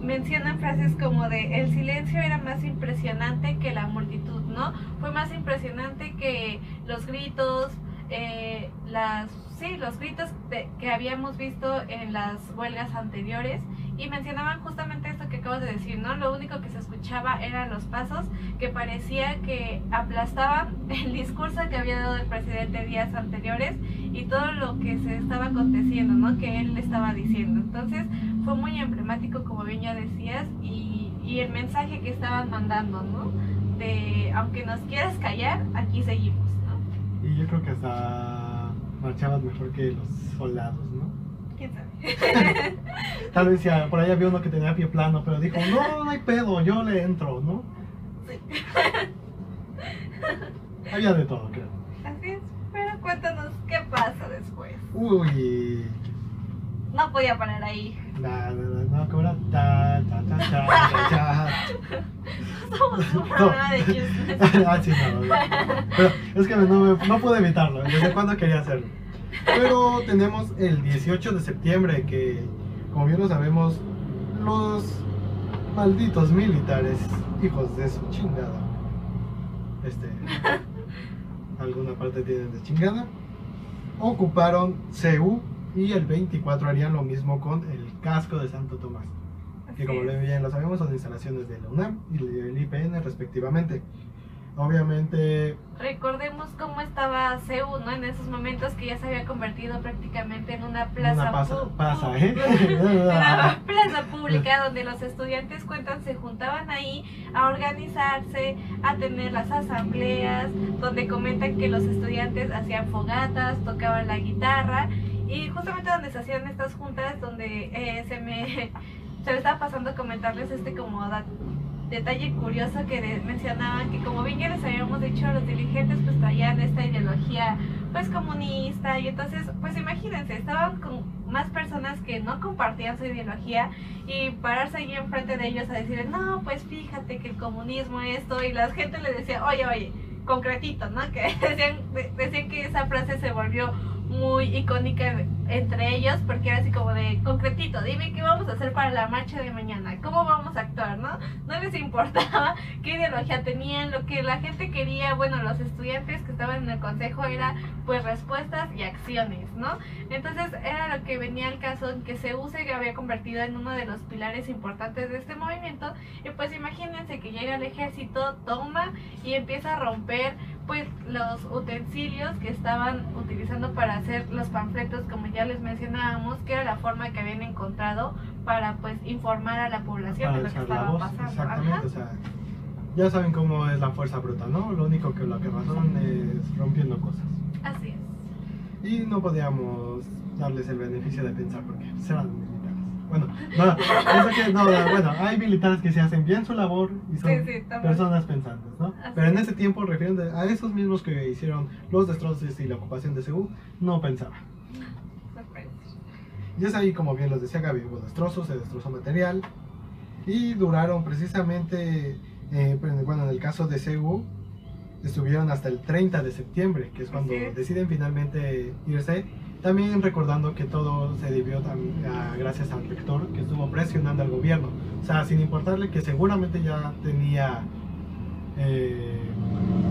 mencionan frases como de el silencio era más impresionante que la multitud, ¿no? Fue más impresionante que los gritos, eh, las sí, los gritos que habíamos visto en las huelgas anteriores y mencionaban justamente acabas de decir, ¿no? Lo único que se escuchaba eran los pasos que parecía que aplastaban el discurso que había dado el presidente días anteriores y todo lo que se estaba aconteciendo, ¿no? Que él le estaba diciendo. Entonces fue muy emblemático, como bien ya decías, y, y el mensaje que estaban mandando, ¿no? De, aunque nos quieras callar, aquí seguimos, ¿no?
Y yo creo que hasta marchaban mejor que los soldados, ¿no?
¿Quién sabe?
Tal vez ya, por ahí había uno que tenía pie plano, pero dijo, no, no hay pedo, yo le entro, ¿no?
Sí.
Había de todo, creo.
Así es, pero cuéntanos qué pasa después.
Uy,
No podía parar ahí.
nada, no, no, como era ta, ta, ta, ta, ta.
Somos un
No.
programa de chismes.
ah, sí, no, no. Pero es que no, no pude evitarlo, desde cuándo quería hacerlo. Pero tenemos el 18 de septiembre, que como bien lo sabemos, los malditos militares, hijos de su chingada, este, alguna parte tienen de chingada, ocuparon CEU y el 24 harían lo mismo con el casco de Santo Tomás. Que como bien lo sabemos son instalaciones de la UNAM y del IPN respectivamente. Obviamente,
Recordemos cómo estaba CEU, ¿no? En esos momentos que ya se había convertido prácticamente en una plaza,
una pasa, pasa, ¿eh?
una plaza pública donde los estudiantes cuentan se juntaban ahí a organizarse, a tener las asambleas, donde comentan que los estudiantes hacían fogatas, tocaban la guitarra y justamente donde se hacían estas juntas donde eh, se me se me estaba pasando comentarles este como detalle curioso que mencionaban que como bien ya les habíamos dicho los dirigentes pues traían esta ideología pues comunista y entonces pues imagínense estaban con más personas que no compartían su ideología y pararse ahí enfrente de ellos a decir no pues fíjate que el comunismo esto y la gente le decía oye oye concretito no que decían de- decían que esa frase se volvió muy icónica entre ellos porque era así como de concretito, dime qué vamos a hacer para la marcha de mañana, cómo vamos a actuar, ¿no? No les importaba qué ideología tenían, lo que la gente quería, bueno, los estudiantes que estaban en el consejo era pues respuestas y acciones, ¿no? Entonces era lo que venía al caso que se use que había convertido en uno de los pilares importantes de este movimiento y pues imagínense que llega el ejército, toma y empieza a romper pues los utensilios que estaban utilizando para hacer los panfletos como ya les mencionábamos que era la forma que habían encontrado para pues informar a la población
para
de lo que estaba
voz,
pasando
exactamente,
Ajá.
o sea, ya saben cómo es la fuerza bruta, ¿no? Lo único que lo que razón es rompiendo cosas.
así es
Y no podíamos darles el beneficio de pensar porque serán militares. Bueno, no, eso que, no, no, bueno, hay militares que se hacen bien su labor y son
Sí, sí,
personas pensantes, ¿no?
Así
Pero en
es.
ese tiempo, refieren a esos mismos que hicieron los destrozos y la ocupación de Seúl, no pensaban. Y es ahí, como bien los decía Gaby, hubo destrozos, se destrozó material y duraron precisamente, eh, bueno, en el caso de Seúl, estuvieron hasta el 30 de septiembre, que es cuando
es.
deciden finalmente irse. También recordando que todo se debió a- gracias al rector que estuvo presionando al gobierno. O sea, sin importarle que seguramente ya tenía... eh,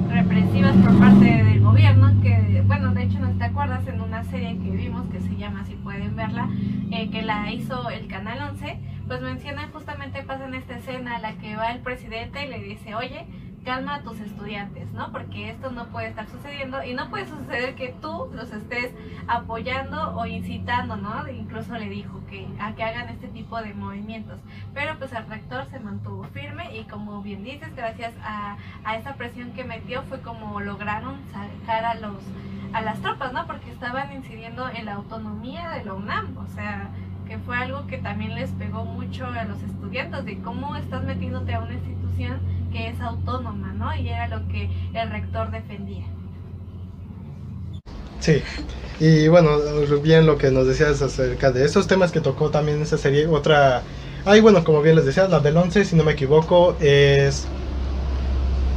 represivas por parte del gobierno que bueno de hecho no te acuerdas en una serie que vimos que se llama si pueden verla eh, que la hizo el canal 11 pues mencionan justamente pasa en esta escena a la que va el presidente y le dice oye calma a tus estudiantes no porque esto no puede estar sucediendo y no puede suceder que tú los estés apoyando o incitando no incluso le dijo que a que hagan este tipo de movimientos. Pero pues el rector se mantuvo firme y como bien dices gracias a a esa presión que metió fue como lograron sacar a los a las tropas, ¿no? Porque estaban incidiendo en la autonomía de la UNAM, o sea, que fue algo que también les pegó mucho a los estudiantes de cómo estás metiéndote a una institución que es autónoma, ¿no? Y era lo que el rector defendía.
Sí, y bueno, bien lo que nos decías acerca de esos temas que tocó también esa serie, otra... Ay, bueno, como bien les decía, la del 11, si no me equivoco, es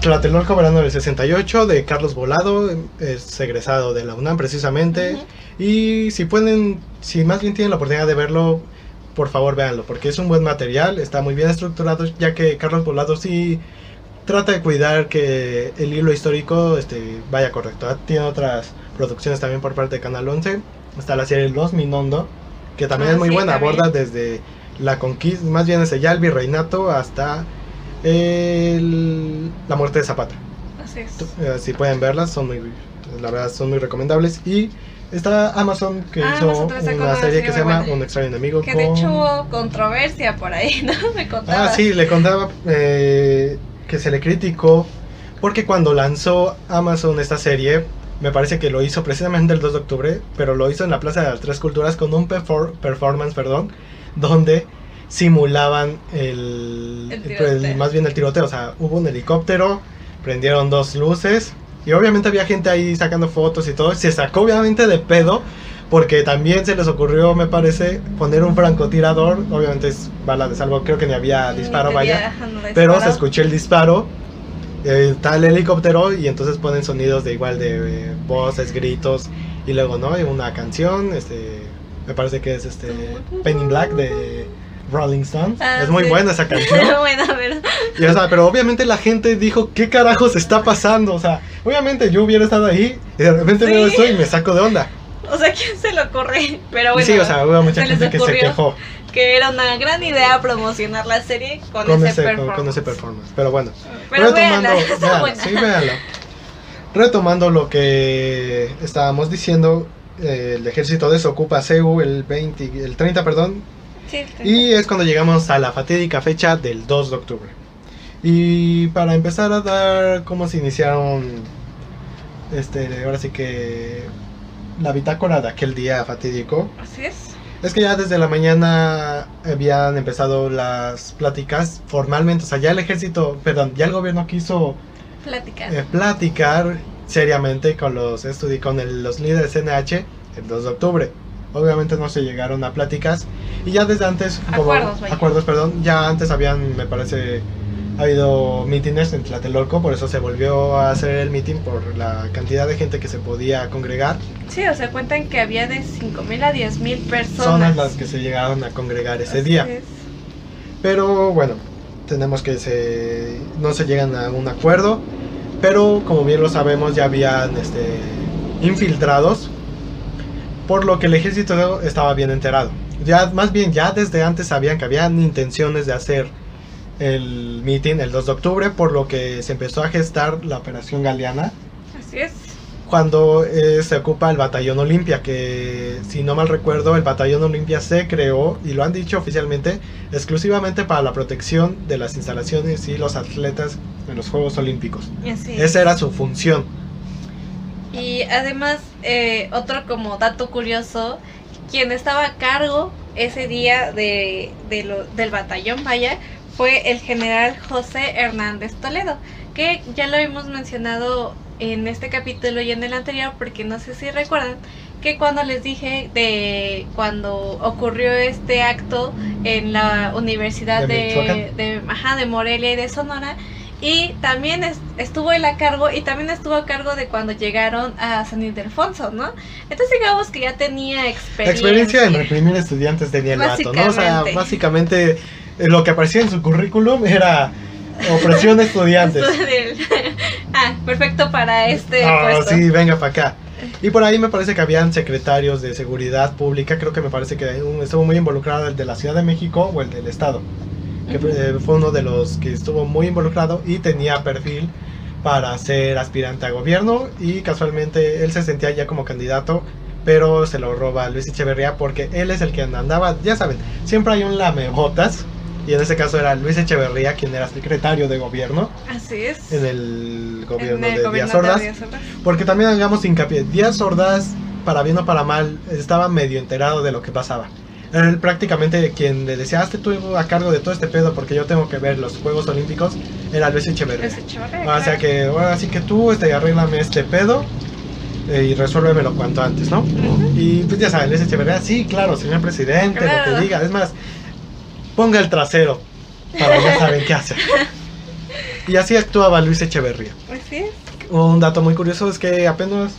Tlatelolco Verano del 68, de Carlos Volado, es egresado de la UNAM precisamente, y si pueden, si más bien tienen la oportunidad de verlo, por favor véanlo, porque es un buen material, está muy bien estructurado, ya que Carlos Volado sí trata de cuidar que el hilo histórico este, vaya correcto. Ah, Tiene otras producciones también por parte de Canal 11. Está la serie Los Minondo, que también
Ah,
es muy
sí,
buena,
también.
aborda desde la conquista, más bien desde ya el virreinato hasta el- la muerte de Zapata.
Así es.
Eh, si pueden verlas, son muy, la verdad son muy recomendables. Y está Amazon que
Ah,
hizo
Amazon
una serie que se llama
buena.
Un extraño enemigo.
Que de hecho hubo controversia por ahí, ¿no? Me contaba.
Ah, sí, le contaba eh, que se le criticó porque cuando lanzó Amazon esta serie, me parece que lo hizo precisamente el 2 de octubre, pero lo hizo en la Plaza de las Tres Culturas con un perfor- performance, perdón, donde simulaban el,
El
el-
tiroteo.
más bien el tiroteo, o sea, hubo un helicóptero, prendieron dos luces y obviamente había gente ahí sacando fotos y todo, se sacó obviamente de pedo porque también se les ocurrió, me parece, poner un francotirador, obviamente es bala de salvo, creo que ni había disparo, vaya,
no
pero se escuchó el disparo, eh, está el helicóptero y entonces ponen sonidos de igual de eh, voces, gritos y luego, ¿no? Hay una canción, este, me parece que es este Penny Black de Rolling Stones,
Ah,
es muy
sí.
buena esa canción.
Bueno.
Y, o sea, pero obviamente la gente dijo, ¿qué carajos está pasando? O sea, obviamente yo hubiera estado ahí y de repente
Sí.
veo esto y me saco de onda.
O sea, ¿quién se le ocurre? Pero bueno,
sí, o sea, hubo mucha
se
gente que se quejó
que era una gran idea promocionar la serie con,
con
ese, performance.
con ese performance. Pero bueno,
Pero
retomando,
véanla,
sí, véanlo. Retomando lo que estábamos diciendo, eh, el ejército desocupa Seúl el 20, el 30, perdón,
Sí, sí.
Y es cuando llegamos a la fatídica fecha del 2 de octubre. Y para empezar a dar cómo se iniciaron, este, ahora sí que la bitácora de aquel día fatídico,
Así es.
es que ya desde la mañana habían empezado las pláticas formalmente, o sea, ya el ejército, perdón, ya el gobierno quiso
Platicar.
eh, platicar seriamente con los con el- los líderes NH el 2 de octubre. Obviamente no se llegaron a pláticas y ya desde antes, como
Acuerdos, vaya.
acuerdos, perdón, ya antes habían, me parece, ha habido mítines en Tlatelolco, por eso se volvió a hacer el mitin por la cantidad de gente que se podía congregar.
Sí, o sea, cuentan que había de 5.000 a 10.000 personas.
Son las que se llegaron a congregar ese
Así
día.
es.
Pero bueno, tenemos que se no se llegan a un acuerdo, pero como bien lo sabemos ya habían este infiltrados, por lo que el ejército estaba bien enterado. Ya más bien ya desde antes sabían que habían intenciones de hacer el meeting el 2 de octubre, por lo que se empezó a gestar la operación Galeana
Así es.
cuando eh, se ocupa el batallón Olimpia, que si no mal recuerdo, el batallón Olimpia se creó, y lo han dicho oficialmente, exclusivamente para la protección de las instalaciones y los atletas en los Juegos Olímpicos.
Así es.
Esa era su función.
Y además, eh, otro como dato curioso, quien estaba a cargo ese día de, de lo, del batallón, vaya, fue el general José Hernández Toledo, que ya lo hemos mencionado en este capítulo y en el anterior, porque no sé si recuerdan que cuando les dije de cuando ocurrió este acto en la Universidad
De
de, de, ajá, de Morelia y de Sonora, y también es- estuvo él a cargo y también estuvo a cargo de cuando llegaron a San Ildefonso, ¿no? Entonces digamos que ya tenía
La
experiencia.
experiencia en reprimir estudiantes tenía el vato, ¿no? O sea,
Básicamente.
Lo que aparecía en su currículum era opresión de estudiantes.
Ah, perfecto para este
Ah,
puesto.
sí, venga para acá. Y por ahí me parece que habían secretarios de seguridad pública, creo que me parece que estuvo muy involucrado el de la Ciudad de México o el del Estado, que eh, fue uno de los que estuvo muy involucrado y tenía perfil para ser aspirante a gobierno y casualmente él se sentía ya como candidato, pero se lo roba Luis Echeverría porque él es el que andaba, ya saben, siempre hay un lamebotas y en este caso era Luis Echeverría quien era secretario de gobierno
Así es.
en el gobierno
En el
de
gobierno
Díaz Ordaz.
Díaz Ordaz.
Porque también hagamos hincapié, Díaz Ordaz, para bien o para mal, estaba medio enterado de lo que pasaba. Él prácticamente quien le decía, hazte tú a cargo de todo este pedo porque yo tengo que ver los Juegos Olímpicos, era Luis Echeverría.
Luis Echeverría,
O sea que, ahora sí que tú, este, arréglame este pedo eh, y resuélvemelo cuanto antes, ¿no?
Ujú.
Y pues ya saben, Luis Echeverría, sí, claro, señor presidente, lo
Claro.
que diga. Es más, ponga el trasero para ya saben qué hacer. Y así actuaba Luis Echeverría.
Así es.
Un dato muy curioso es que apenas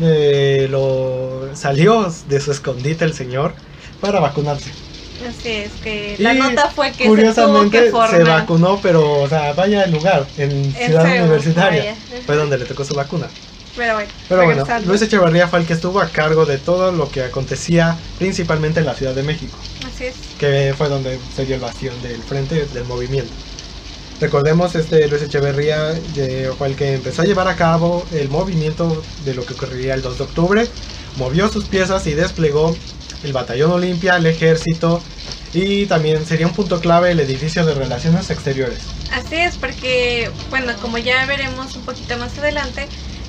eh, lo salió de su escondite el señor para vacunarse.
Así es que
Y
la nota fue que se tuvo
Curiosamente
que
se, vacunó, pero o sea, vaya al lugar, en
En
Ciudad
Seúl,
Universitaria,
vaya.
fue donde le tocó su vacuna.
Pero bueno,
Pero bueno,
regresando.
Luis Echeverría fue el que estuvo a cargo de todo lo que acontecía, principalmente en la Ciudad de México,
Así es.
que fue donde se dio el bastión del frente del movimiento. Recordemos, este Luis Echeverría eh, fue el que empezó a llevar a cabo el movimiento de lo que ocurriría el 2 de octubre, movió sus piezas y desplegó el batallón Olimpia, el ejército y también sería un punto clave el edificio de relaciones exteriores.
Así es, porque, bueno, como ya veremos un poquito más adelante,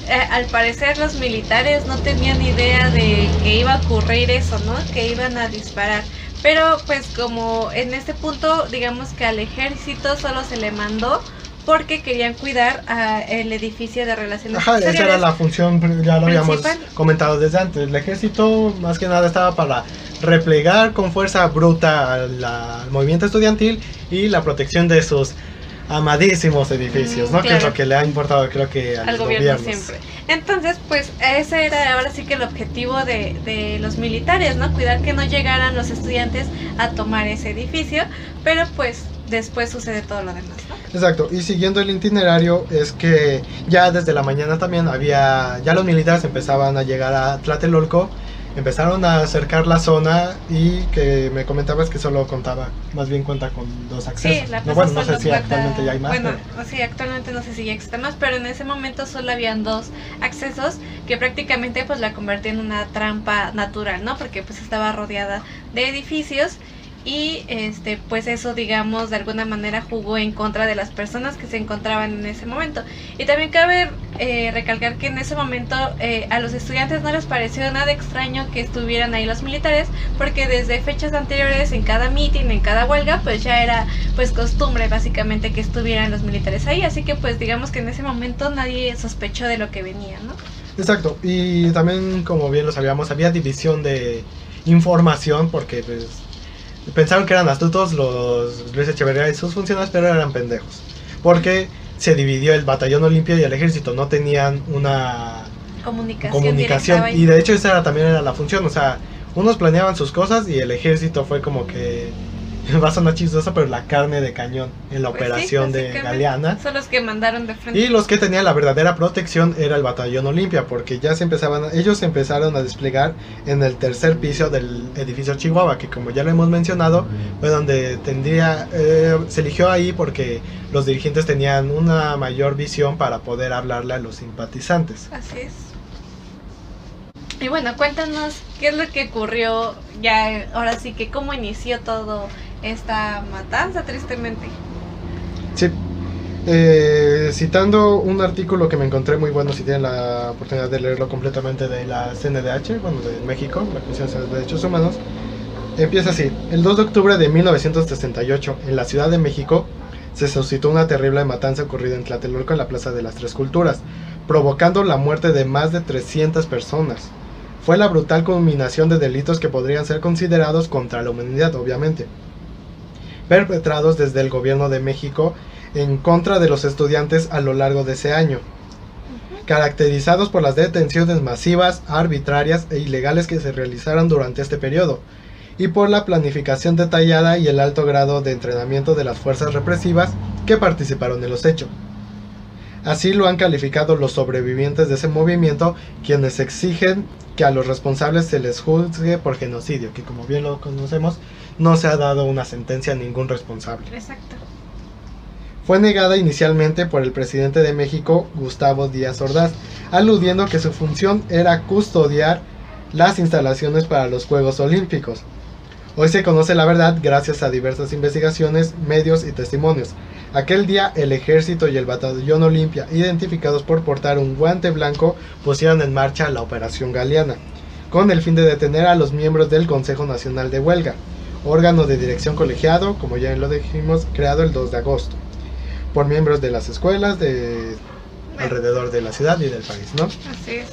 eh, al parecer los militares no tenían idea de que iba a ocurrir eso, ¿no? Que iban a disparar. Pero pues como en este punto, digamos que al ejército solo se le mandó porque querían cuidar a el edificio de relaciones
Ajá, esa era la función, ya lo habíamos
Principal.
comentado desde antes. El ejército más que nada estaba para replegar con fuerza bruta al, al movimiento estudiantil y la protección de sus amadísimos edificios,
Mm,
¿no? Que es lo que le ha importado creo que
al gobierno siempre. Entonces, pues ese era ahora sí que el objetivo de, los militares, ¿no? Cuidar que no llegaran los estudiantes a tomar ese edificio, pero pues después sucede todo lo demás, ¿no?
Exacto, y siguiendo el itinerario es que ya desde la mañana también había, ya los militares empezaban a llegar a Tlatelolco, empezaron a acercar la zona y que me comentabas que solo contaba, más bien cuenta con dos accesos.
Sí, la
no, bueno, no sé si
cuenta-
actualmente ya hay más.
Bueno,
pero-
sí, actualmente no sé si ya existen más, pero en ese momento solo habían dos accesos que prácticamente pues la convertía en una trampa natural, ¿no? Porque pues estaba rodeada de edificios y este pues eso digamos de alguna manera jugó en contra de las personas que se encontraban en ese momento y también cabe eh, recalcar que en ese momento eh, a los estudiantes no les pareció nada extraño que estuvieran ahí los militares porque desde fechas anteriores en cada meeting en cada huelga pues ya era pues costumbre básicamente que estuvieran los militares ahí. Así que pues digamos que en ese momento nadie sospechó de lo que venía no
Exacto, y también como bien lo sabíamos, había división de información porque pues, pensaron que eran astutos los Luis Echeverría y sus funcionarios, pero eran pendejos. Porque se dividió el batallón olimpio y el ejército, no tenían una
comunicación,
comunicación. Y de hecho esa era, también era la función, o sea, unos planeaban sus cosas y el ejército fue como que, va a sonar chistoso, pero la carne de cañón en la
Pues sí,
operación de Galeana.
son los que mandaron de frente
Y los que tenían la verdadera protección era el batallón Olimpia, porque ya se empezaban, ellos empezaron a desplegar en el tercer piso del edificio Chihuahua, que como ya lo hemos mencionado, fue donde tendría, eh, se eligió ahí porque los dirigentes tenían una mayor visión para poder hablarle a los simpatizantes.
Así es. Y bueno, cuéntanos qué es lo que ocurrió ya, ahora sí que cómo inició todo esta matanza, tristemente.
Sí. Eh, citando un artículo que me encontré muy bueno, si tienen la oportunidad de leerlo completamente de la CNDH, bueno, de México, la Comisión de Derechos Humanos, Empieza así. El 2 de octubre de 1968, en la Ciudad de México, se suscitó una terrible matanza ocurrida en Tlatelolco en la Plaza de las Tres Culturas, provocando la muerte de más de 300 personas. Fue la brutal culminación de delitos que podrían ser considerados contra la humanidad, obviamente, perpetrados desde el gobierno de México en contra de los estudiantes a lo largo de ese año, caracterizados por las detenciones masivas, arbitrarias e ilegales que se realizaron durante este periodo, y por la planificación detallada y el alto grado de entrenamiento de las fuerzas represivas que participaron en los hechos. Así lo han calificado los sobrevivientes de ese movimiento, quienes exigen que a los responsables se les juzgue por genocidio, que como bien lo conocemos, no se ha dado una sentencia a ningún responsable.
Exacto.
Fue negada inicialmente por el presidente de México, Gustavo Díaz Ordaz, aludiendo que su función era custodiar las instalaciones para los Juegos Olímpicos. Hoy se conoce la verdad gracias a diversas investigaciones, medios y testimonios. Aquel día el ejército y el batallón Olimpia, identificados por portar un guante blanco, pusieron en marcha la Operación Galeana, con el fin de detener a los miembros del Consejo Nacional de Huelga, órgano de dirección colegiado, como ya lo dijimos, creado el 2 de agosto, por miembros de las escuelas de alrededor de la ciudad y del país, ¿no?
Así es.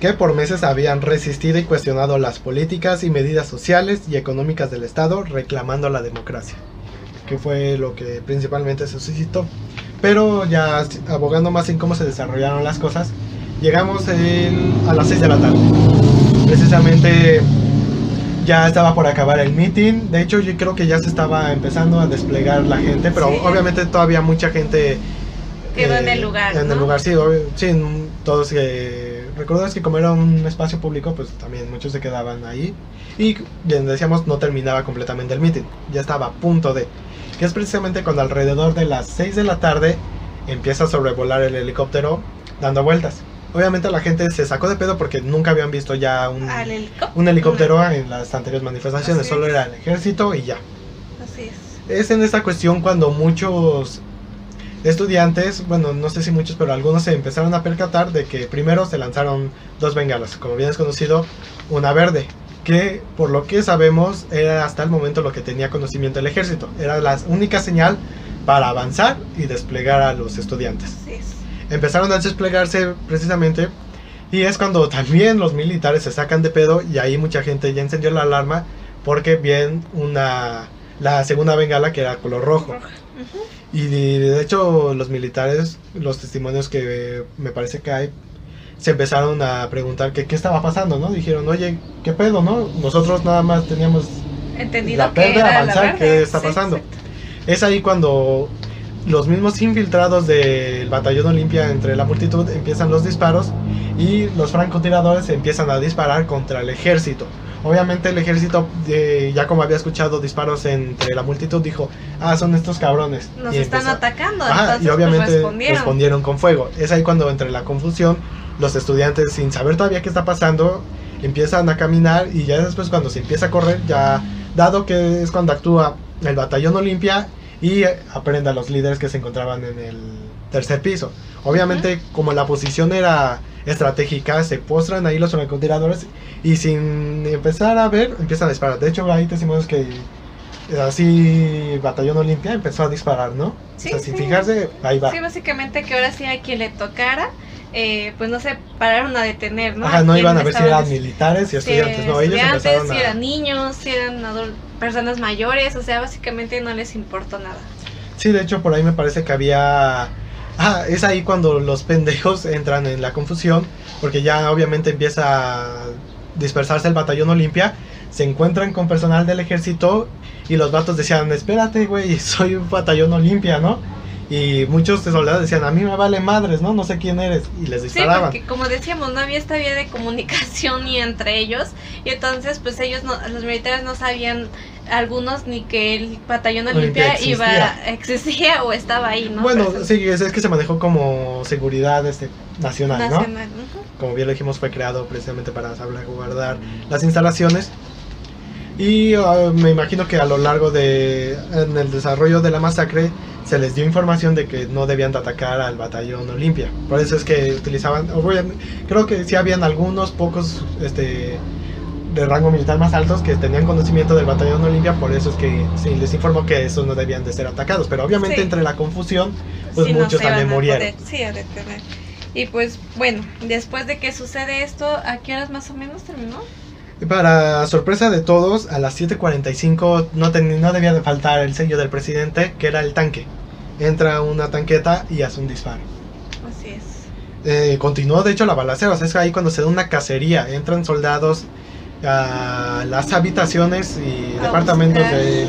que por meses habían resistido y cuestionado las políticas y medidas sociales y económicas del Estado reclamando la democracia, que fue lo que principalmente se suscitó. Pero ya abogando más en cómo se desarrollaron las cosas, llegamos el- a las 6 de la tarde. Precisamente ya estaba por acabar el meeting, de hecho yo creo que ya se estaba empezando a desplegar la gente, pero
Sí.
obviamente todavía mucha gente...
Quedó en
eh,
el lugar,
En
¿no?
el lugar, sí, obvio- sí, todos que... Recuerdas que como era un espacio público, pues también muchos se quedaban ahí. Y decíamos, no terminaba completamente el meeting, ya estaba a punto de... Que es precisamente cuando alrededor de las 6 de la tarde empieza a sobrevolar el helicóptero dando vueltas. Obviamente la gente se sacó de pedo porque nunca habían visto ya un,
helicóptero.
un helicóptero en las anteriores manifestaciones, solo era el ejército y ya.
Así es.
Es en esta cuestión cuando muchos estudiantes, bueno, no sé si muchos, pero algunos se empezaron a percatar de que primero se lanzaron dos bengalas, como bien es conocido, una verde, que por lo que sabemos era hasta el momento lo que tenía conocimiento el ejército, era la única señal para avanzar y desplegar a los estudiantes
Así es.
Empezaron a desplegarse precisamente y es cuando también los militares se sacan de pedo y ahí mucha gente ya encendió la alarma porque bien una la segunda bengala que era color rojo y de, hecho los militares los testimonios que me parece que hay se empezaron a preguntar que qué estaba pasando no dijeron oye qué pedo no nosotros nada más teníamos
Entendido
La
que
verde, avanzar,
la.
¿qué está
Sí,
pasando?
exacto.
Es ahí cuando los mismos infiltrados del batallón Olimpia entre la multitud empiezan los disparos y los francotiradores empiezan a disparar contra el ejército. Obviamente el ejército, eh, ya como había escuchado disparos entre la multitud, dijo, ah, son estos cabrones.
Nos
Y
están
empezó-
atacando.
Ajá,
entonces,
y obviamente
pues, respondieron.
respondieron con fuego. Es ahí cuando entre la confusión, los estudiantes, sin saber todavía qué está pasando, empiezan a caminar y ya después cuando se empieza a correr, ya dado que es cuando actúa el batallón Olimpia y aprende a los líderes que se encontraban en el tercer piso. Obviamente, como la posición era estratégica, se postran ahí los francotiradores y sin empezar a ver, empiezan a disparar. De hecho, ahí decimos que así Batallón Olimpia empezó a disparar, ¿no?
Sí,
o sea, sin
sí.
fijarse, ahí va.
Sí, básicamente que ahora sí a quien le tocara, eh, pues no se pararon a detener, ¿no?
Ajá, no iban a ver si eran militares y
si
estudiantes, no, ellos
estudiantes,
empezaron
si
a...
eran niños, si eran adul- personas mayores, o sea, básicamente no les importó nada.
Sí, de hecho por ahí me parece que había... Ah, es ahí cuando los pendejos entran en la confusión, porque ya obviamente empieza a dispersarse el batallón Olimpia, se encuentran con personal del ejército y los vatos decían, espérate, güey, soy un batallón Olimpia, ¿no? Y muchos soldados decían, a mí me vale madres, ¿no? No sé quién eres. Y les
Sí,
disparaban.
porque como decíamos, no había esta vía de comunicación ni entre ellos, y entonces pues ellos, no, los militares no sabían algunos ni que el batallón
Olimpia
iba, existía o estaba ahí, ¿no?
bueno, sí, es, es que se manejó como seguridad este, nacional, ¿no?
Nacional, ujú.
como bien lo dijimos, fue creado precisamente para salvaguardar las instalaciones. Y ah, me imagino que a lo largo de en el desarrollo de la masacre se les dio información de que no debían de atacar al batallón Olimpia. Por eso es que utilizaban, creo que sí habían algunos pocos este, de rango militar más altos que tenían conocimiento del batallón Olimpia, por eso es que sí, les informó que esos no debían de ser atacados. Pero obviamente
Sí.
entre la confusión, pues
Sí, no
muchos
iban
también murieron.
poder, sí, a detener. Y pues bueno, después de que sucede esto, ¿a qué horas más o menos terminó?
Y para sorpresa de todos, a las 7.45 no, no debía de faltar el sello del presidente, que era el tanque. Entra una tanqueta y hace un disparo.
Así es.
Eh, continuó, de hecho, la balacera. O sea, es ahí cuando se da una cacería. Entran soldados a las habitaciones y
A
departamentos
buscar.
de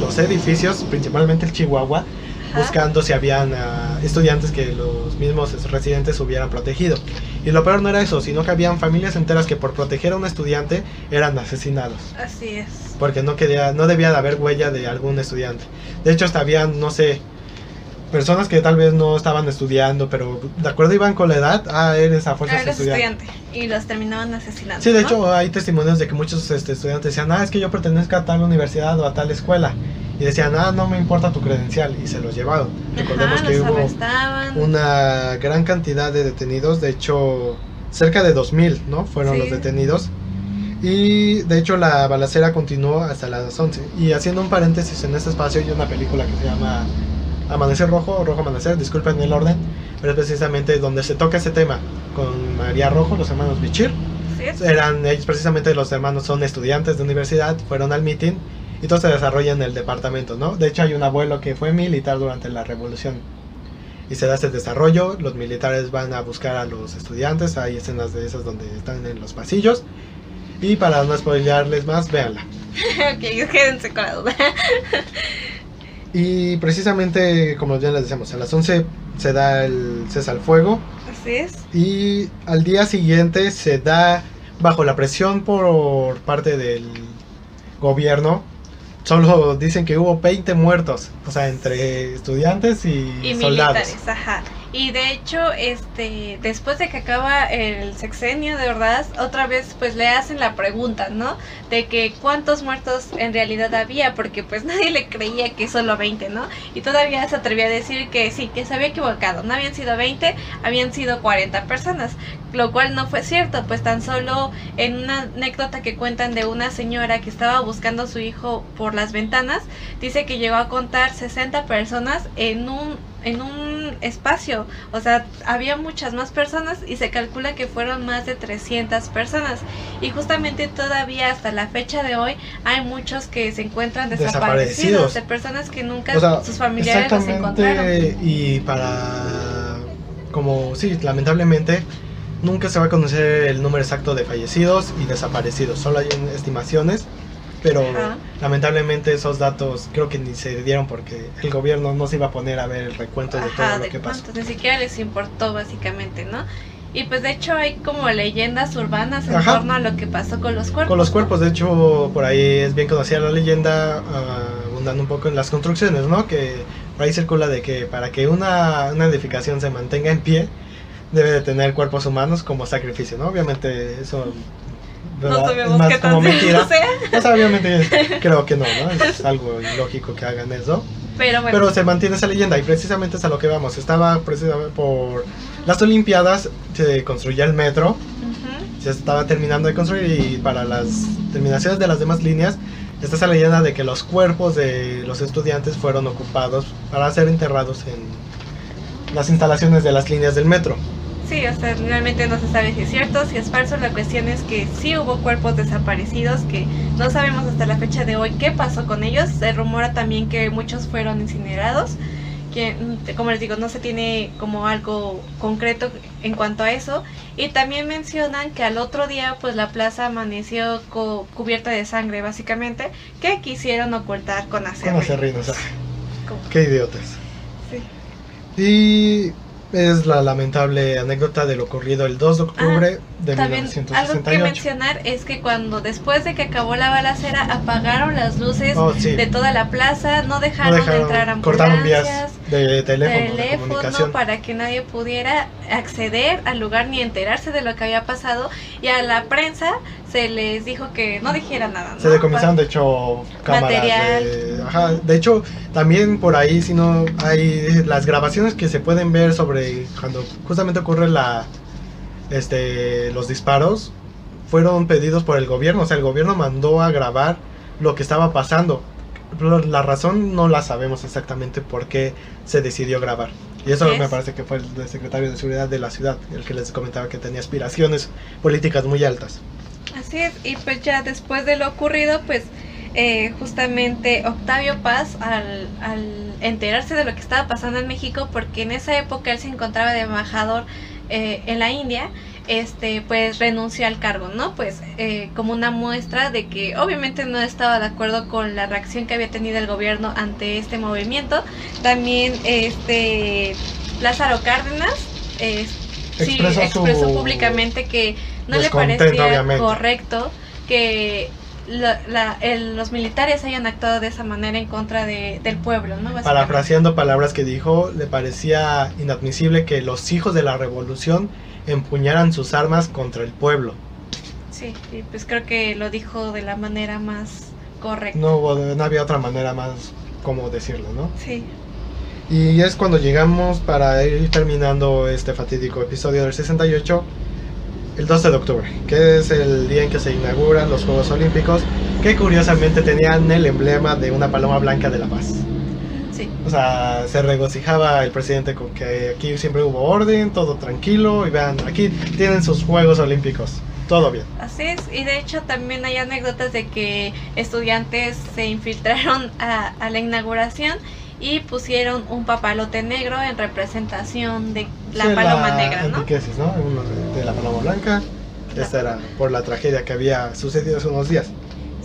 los edificios, principalmente el Chihuahua,
Ajá.
buscando si habían ah, estudiantes que los mismos residentes hubieran protegido. Y lo peor no era eso, sino que habían familias enteras que por proteger a un estudiante eran asesinados.
Así es.
Porque no, quería, no debía de haber huella de algún estudiante. De hecho, hasta habían, no sé, personas que tal vez no estaban estudiando, pero de acuerdo iban con la edad, ah, eres a fuerzas
Eres
estudiante.
estudiante. Y los terminaban asesinando.
Sí, de
¿no?
hecho hay testimonios de que muchos este, estudiantes decían, ah, es que yo pertenezco a tal universidad o a tal escuela. Y decían, ah, no me importa tu credencial. Y se los llevaron. Recordemos
Ajá,
que
los
hubo
arrestaban.
una gran cantidad de detenidos, de hecho, cerca de 2.000, ¿no? Fueron
Sí.
los detenidos. Y de hecho la balacera continuó hasta las 11. Y haciendo un paréntesis en este espacio hay una película que se llama Amanecer Rojo o Rojo Amanecer, disculpen el orden, pero es precisamente donde se toca ese tema con María Rojo, los hermanos Bichir.
Es.
Eran ellos precisamente los hermanos son estudiantes de universidad, fueron al meeting y todo se desarrolla en el departamento, ¿no? De hecho hay un abuelo que fue militar durante la revolución y se da ese desarrollo, los militares van a buscar a los estudiantes, hay escenas de esas donde están en los pasillos y para no spoilearles más, véanla.
ok, quédense con la duda.
Y precisamente como ya les decíamos, a las 11 se da el cese al fuego
Así es.
y al día siguiente se da bajo la presión por parte del gobierno. Solo dicen que hubo 20 muertos, o sea, entre estudiantes y,
y
soldados.
militares, ajá. Y de hecho, este, después de que acaba el sexenio de Ordaz, otra vez pues le hacen la pregunta, ¿no? De que cuántos muertos en realidad había, porque pues nadie le creía que solo 20, ¿no? Y todavía se atrevía a decir que sí, que se había equivocado, no habían sido 20, habían sido 40 personas, lo cual no fue cierto, pues tan solo en una anécdota que cuentan de una señora que estaba buscando a su hijo por las ventanas, dice que llegó a contar 60 personas en un en un espacio, o sea, había muchas más personas y se calcula que fueron más de 300 personas y justamente todavía hasta la fecha de hoy hay muchos que se encuentran desaparecidos,
Desaparecidos.
de personas que nunca
O sea,
sus familiares los encontraron.
y para, como, sí, lamentablemente, nunca se va a conocer el número exacto de fallecidos y desaparecidos, solo hay estimaciones, pero
Ajá.
lamentablemente esos datos creo que ni se dieron porque el gobierno no se iba a poner a ver el recuento de todo
Ajá,
lo
de
que pasó.
ni siquiera les importó básicamente, ¿no? Y pues de hecho hay como leyendas urbanas en
Ajá.
torno a lo que pasó con los cuerpos.
Con los cuerpos, de hecho, por ahí es bien conocida la leyenda, ah, abundando un poco en las construcciones, ¿no? Que por ahí circula de que para que una, una edificación se mantenga en pie, debe de tener cuerpos humanos como sacrificio, ¿no? Obviamente eso
No sabemos
más
qué
como mentira.
sea,
O sea, obviamente creo que no, ¿no? Es algo ilógico que hagan eso.
pero bueno.
Pero se mantiene esa leyenda y precisamente es a lo que vamos. Estaba precisamente por las Olimpiadas, se construía el metro,
Ujú.
se estaba terminando de construir y para las terminaciones de las demás líneas está esa leyenda de que los cuerpos de los estudiantes fueron ocupados para ser enterrados en las instalaciones de las líneas del metro.
Sí, o sea, realmente no se sabe si es cierto, si es falso. La cuestión es que sí hubo cuerpos desaparecidos que no sabemos hasta la fecha de hoy qué pasó con ellos. Se rumora también que muchos fueron incinerados. Que, mm, como les digo, no se tiene como algo concreto en cuanto a eso. Y también mencionan que al otro día, pues la plaza amaneció co- cubierta de sangre, básicamente, que quisieron ocultar con
Con
acerrín.
acerrín, o sea, qué idiotas.
Sí.
Y es la lamentable anécdota de lo ocurrido el 2 de octubre de
Ah, También algo que
1968.
mencionar es que cuando después de que acabó la balacera apagaron las luces
Oh, sí.
de toda la plaza, no
No
dejaron,
dejaron-
entrar
cortaron
ambulancias,
vías de teléfono, de
teléfono para que nadie pudiera acceder al lugar ni enterarse de lo que había pasado y a la prensa se les dijo que no dijera nada. ¿no?
Se decomisaron, de hecho, cámaras.
Material.
De, ajá, de hecho, también por ahí, si no, hay las grabaciones que se pueden ver sobre cuando justamente ocurre la, este, los disparos, fueron pedidos por el gobierno. O sea, el gobierno mandó a grabar lo que estaba pasando. La razón no la sabemos exactamente por qué se decidió grabar. Y eso me parece que fue el secretario de seguridad de la ciudad, el que les comentaba que tenía aspiraciones políticas muy altas.
Así es, y pues ya después de lo ocurrido, pues eh, justamente Octavio Paz, al, al enterarse de lo que estaba pasando en México, porque en esa época él se encontraba de embajador eh, en la India, este pues renunció al cargo, ¿no? Pues eh, como una muestra de que obviamente no estaba de acuerdo con la reacción que había tenido el gobierno ante este movimiento. También este Lázaro Cárdenas eh, sí,
Expresó
públicamente que no le parecía
obviamente.
correcto que la- la- el- los militares hayan actuado de esa manera en contra de, del pueblo, ¿no?
Parafraseando palabras que dijo, le parecía inadmisible que los hijos de la revolución empuñaran sus armas contra el pueblo.
Sí, y pues creo que lo dijo de la manera más correcta.
No, no había otra manera más como decirlo, ¿no?
Sí,
Y es cuando llegamos para ir terminando este fatídico episodio del 68, el 12 de octubre, que es el día en que se inauguran los Juegos Olímpicos, que curiosamente tenían el emblema de una paloma blanca de la paz.
sí.
O sea, se regocijaba el presidente con que aquí siempre hubo orden, todo tranquilo, y vean, aquí tienen sus Juegos Olímpicos, todo bien.
Así es, y de hecho también hay anécdotas de que estudiantes se infiltraron a, a la inauguración y pusieron un papalote negro en representación de la
Sí,
paloma negra, ¿no?
antiquesis, ¿no? Uno de, de la paloma blanca. Esta era por la tragedia que había sucedido hace unos días.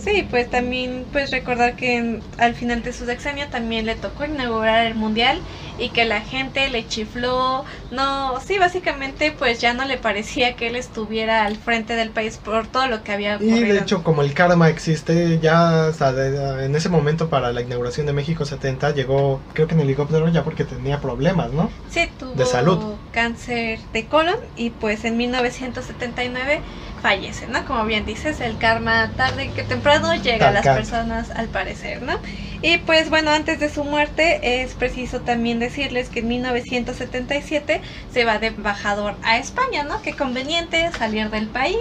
Sí, pues también pues recordar que en- al final de su sexenio también le tocó inaugurar el mundial y que la gente le chifló, no, sí, básicamente pues ya no le parecía que él estuviera al frente del país por todo lo que había ocurrido.
Y de hecho, como el karma existe, ya hasta de- en ese momento para la inauguración de México 70 llegó, creo que en helicóptero ya porque tenía problemas, ¿no?
Sí, tuvo
de salud.
cáncer de colon y pues en 1979 fallece, ¿no? Como bien dices, el karma tarde que temprano llega a las personas al parecer, ¿no? Y pues bueno, antes de su muerte es preciso también decirles que en 1977 se va de embajador a España, ¿no? Qué conveniente salir del país.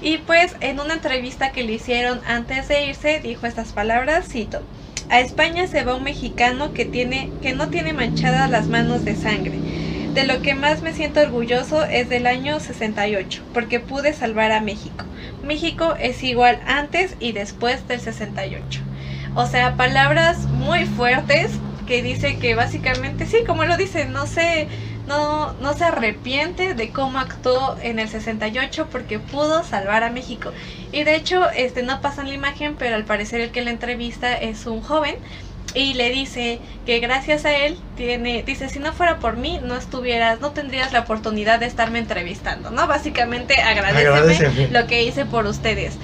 Y pues en una entrevista que le hicieron antes de irse dijo estas palabras, cito, a España se va un mexicano que tiene que no tiene manchadas las manos de sangre. De lo que más me siento orgulloso es del año 68, porque pude salvar a México. México es igual antes y después del 68. O sea, palabras muy fuertes que dice que básicamente sí, como lo dice, no se no no se arrepiente de cómo actuó en el 68 porque pudo salvar a México. Y de hecho, este no pasa en la imagen, pero al parecer el que la entrevista es un joven y le dice que gracias a él tiene dice si no fuera por mí no estuvieras no tendrías la oportunidad de estarme entrevistando no básicamente agradeceme, lo que hice por ustedes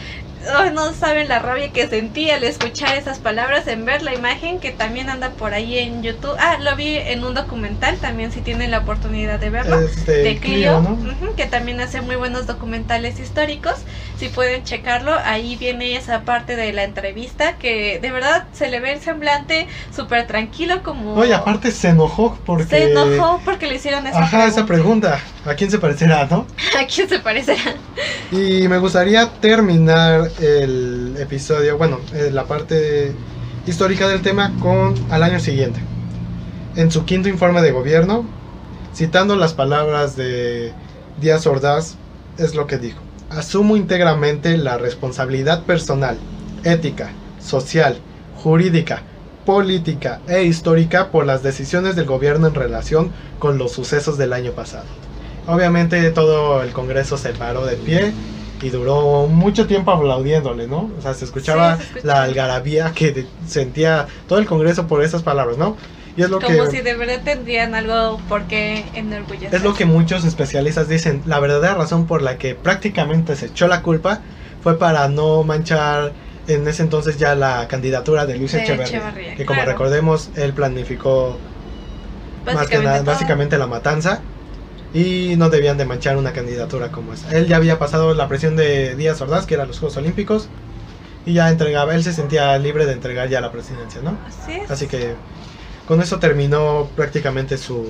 Ay, no saben la rabia que sentí al escuchar esas palabras en ver la imagen que también anda por ahí en YouTube ah lo vi en un documental también si tienen la oportunidad de verlo
Este,
de Clio,
¿no?
ujú, que también hace muy buenos documentales históricos. Si pueden checarlo, ahí viene esa parte de la entrevista que de verdad se le ve el semblante súper tranquilo como...
Oye, aparte se enojó porque...
Se enojó porque le hicieron esa
Ajá, esa
pregunta.
¿A quién se parecerá, no?
¿A quién se parecerá?
Y me gustaría terminar el episodio, bueno, eh, la parte histórica del tema con al año siguiente. En su quinto informe de gobierno, citando las palabras de Díaz Ordaz, es lo que dijo. Asumo íntegramente la responsabilidad personal, ética, social, jurídica, política e histórica por las decisiones del gobierno en relación con los sucesos del año pasado. Obviamente todo el Congreso se paró de pie y duró mucho tiempo aplaudiéndole, ¿no? O sea, se escuchaba
Sí, se escuchaba.
la algarabía que sentía todo el Congreso por esas palabras, ¿no? Y es lo
Como
que
si de verdad tendrían algo por qué enorgullecerse.
es lo que muchos especialistas dicen, la verdadera razón por la que prácticamente se echó la culpa fue para no manchar en ese entonces ya la candidatura de Luis
De
Echeverría,
Echeverría,
que como
claro.
recordemos él planificó más que
Básicamente
nada,
todo.
básicamente la matanza y no debían de manchar una candidatura como esa. Él ya había pasado la presión de Díaz Ordaz, que eran los Juegos Olímpicos, y ya entregaba, él se sentía libre de entregar ya la presidencia, ¿no?
Así es.
Así que con eso terminó prácticamente su,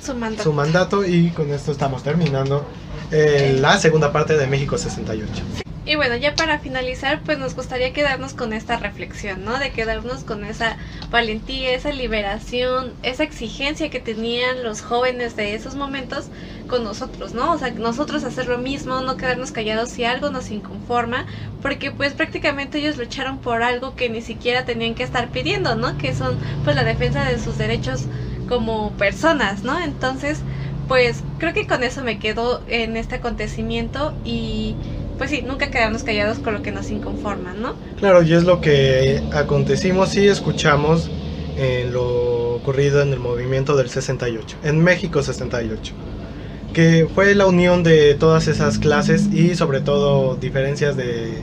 su mandato.
su mandato y con esto estamos terminando eh, la segunda parte de México 68.
Y bueno, ya para finalizar, pues nos gustaría quedarnos con esta reflexión, ¿no? De quedarnos con esa valentía, esa liberación, esa exigencia que tenían los jóvenes de esos momentos con nosotros, ¿no? O sea, nosotros hacer lo mismo, no quedarnos callados si algo nos inconforma, porque pues prácticamente ellos lucharon por algo que ni siquiera tenían que estar pidiendo, ¿no? Que son pues la defensa de sus derechos como personas, ¿no? Entonces, pues creo que con eso me quedo en este acontecimiento y pues sí, nunca quedarnos callados con lo que nos inconforma, ¿no?
Claro, y es lo que acontecimos y escuchamos en lo ocurrido en el movimiento del 68, en México 68, que fue la unión de todas esas clases y sobre todo diferencias de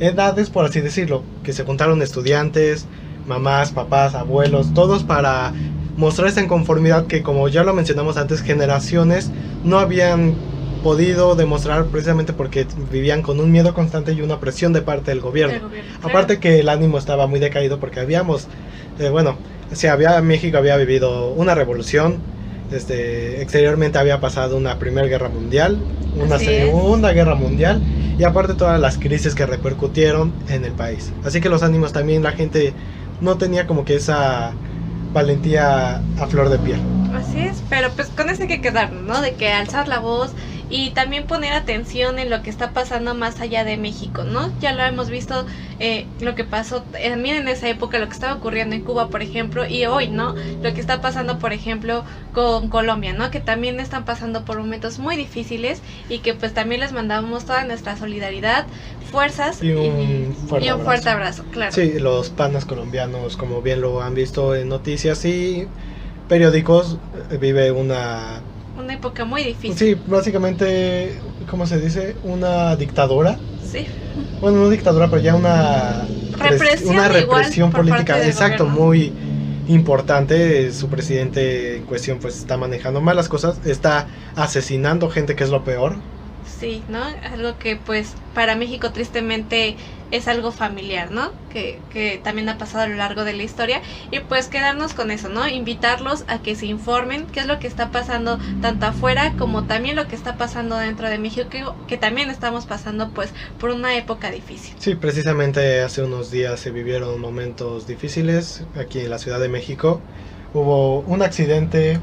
edades, por así decirlo, que se juntaron estudiantes, mamás, papás, abuelos, todos para mostrar esa inconformidad que como ya lo mencionamos antes, generaciones no habían podido demostrar precisamente porque vivían con un miedo constante y una presión de parte del gobierno.
gobierno, claro.
Aparte que el ánimo estaba muy decaído porque habíamos, eh, bueno, si había, México había vivido una revolución, este, exteriormente había pasado una primera guerra mundial, una
Así es.
segunda guerra mundial y aparte todas las crisis que repercutieron en el país. Así que los ánimos también la gente no tenía como que esa valentía a flor de piel.
Así es, pero pues con eso hay que quedarnos, ¿no? De que alzar la voz y también poner atención en lo que está pasando más allá de México, ¿no? Ya lo hemos visto, eh, lo que pasó también en esa época, lo que estaba ocurriendo en Cuba, por ejemplo, y hoy, ¿no? Lo que está pasando, por ejemplo, con Colombia, ¿no? Que también están pasando por momentos muy difíciles y que pues también les mandamos toda nuestra solidaridad, fuerzas
Y un fuerte
y un
abrazo.
fuerte abrazo, claro.
Sí, los panas colombianos, como bien lo han visto en noticias y periódicos, vive una...
Una época muy difícil.
Sí, básicamente, ¿cómo se dice? Una dictadura.
Sí.
Bueno, no dictadura, pero ya una... pres-
Represión
una represión política. Exacto,
gobierno.
muy importante. Su presidente en cuestión pues está manejando mal las cosas, está asesinando gente que es lo peor.
Sí, ¿no? Algo que pues para México tristemente es algo familiar, ¿no? Que, que también ha pasado a lo largo de la historia. Y pues quedarnos con eso, ¿no? Invitarlos a que se informen qué es lo que está pasando tanto afuera como también lo que está pasando dentro de México, que, que también estamos pasando pues por una época difícil.
Sí, precisamente hace unos días se vivieron momentos difíciles aquí en la Ciudad de México. Hubo un accidente,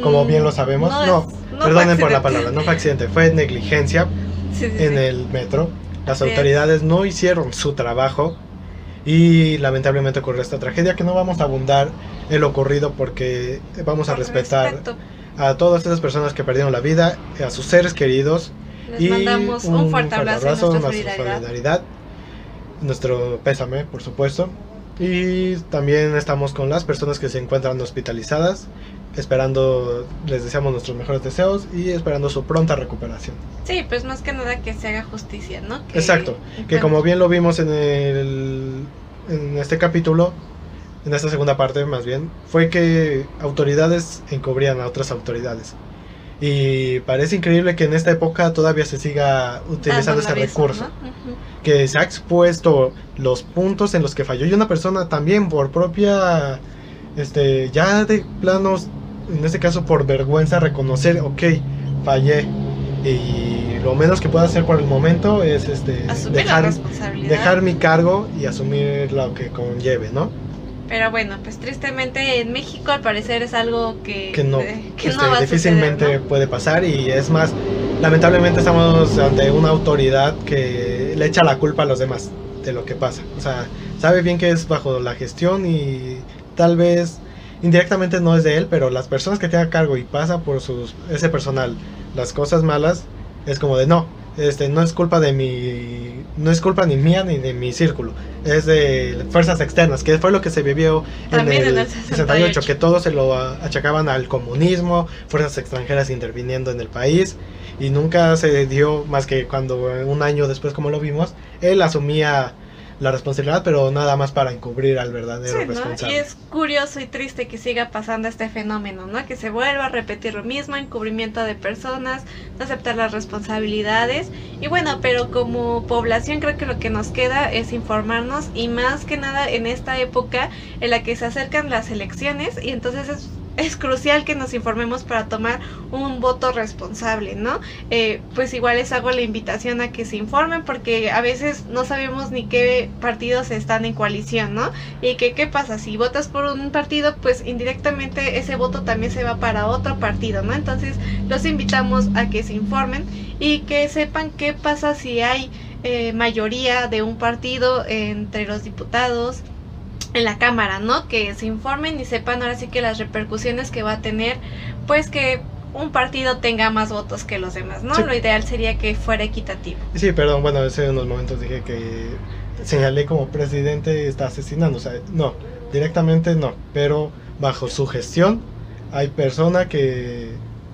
como
Mm,
bien lo sabemos.
no
No,
no
perdonen por la palabra, no fue accidente, fue negligencia
Sí, sí,
en
sí.
el metro. Las autoridades no hicieron su trabajo y lamentablemente ocurrió esta tragedia que no vamos a abundar en lo ocurrido porque vamos a respetar a todas esas personas que perdieron la vida, a sus seres queridos
Les
y
mandamos un, fuerte abrazo, y nuestra
nuestra
solidaridad.
solidaridad, nuestro pésame, por supuesto. Y también estamos con las personas que se encuentran hospitalizadas, esperando, les deseamos nuestros mejores deseos y esperando su pronta recuperación.
Sí, pues más que nada que se haga justicia, ¿no? Que
Exacto, Que como bien lo vimos en, el, en este capítulo, en esta segunda parte más bien, fue que autoridades encubrían a otras autoridades. Y parece increíble que en esta época todavía se siga utilizando ese
un aviso,
recurso.
¿no? Ujú.
Que se ha expuesto los puntos en los que falló y una persona también por propia, este, ya de planos, en este caso por vergüenza, reconocer, ok, fallé. Y lo menos que puedo hacer por el momento es este,
Asumir
dejar, dejar mi cargo y asumir lo que conlleve, ¿no?
Pero bueno, pues tristemente en México al parecer es algo que,
Que no,
eh, que
este,
no va a
difícilmente
suceder, ¿no?
puede pasar y es más, lamentablemente estamos ante una autoridad que le echa la culpa a los demás de lo que pasa. O sea, sabe bien que es bajo la gestión y tal vez indirectamente no es de él, pero las personas que tiene a cargo y pasa por sus, ese personal las cosas malas, es como de no, este no es culpa de mi no es culpa ni mía ni de mi círculo, es de fuerzas externas, que fue lo que se vivió en el,
en el
68,
68,
que todos se lo achacaban al comunismo, fuerzas extranjeras interviniendo en el país y nunca se dio más que cuando un año después como lo vimos, él asumía la responsabilidad, pero nada más para encubrir al verdadero
Sí, ¿no?
responsable.
Y es curioso y triste que siga pasando este fenómeno, ¿no? Que se vuelva a repetir lo mismo, encubrimiento de personas, no aceptar las responsabilidades. Y bueno, pero como población creo que lo que nos queda es informarnos y más que nada en esta época en la que se acercan las elecciones y entonces es es crucial que nos informemos para tomar un voto responsable, ¿no? Eh, pues igual les hago la invitación a que se informen porque a veces no sabemos ni qué partidos están en coalición, ¿no? Y que qué pasa, si votas por un partido, pues indirectamente ese voto también se va para otro partido, ¿no? Entonces los invitamos a que se informen y que sepan qué pasa si hay eh, mayoría de un partido entre los diputados, en la cámara, ¿no? Que se informen y sepan ahora sí que las repercusiones que va a tener, pues que un partido tenga más votos que los demás, ¿no?
Sí.
Lo ideal sería que fuera equitativo.
Sí, perdón, bueno, hace unos momentos dije que señalé como presidente está asesinando, o sea, no, directamente no, pero bajo su gestión hay persona que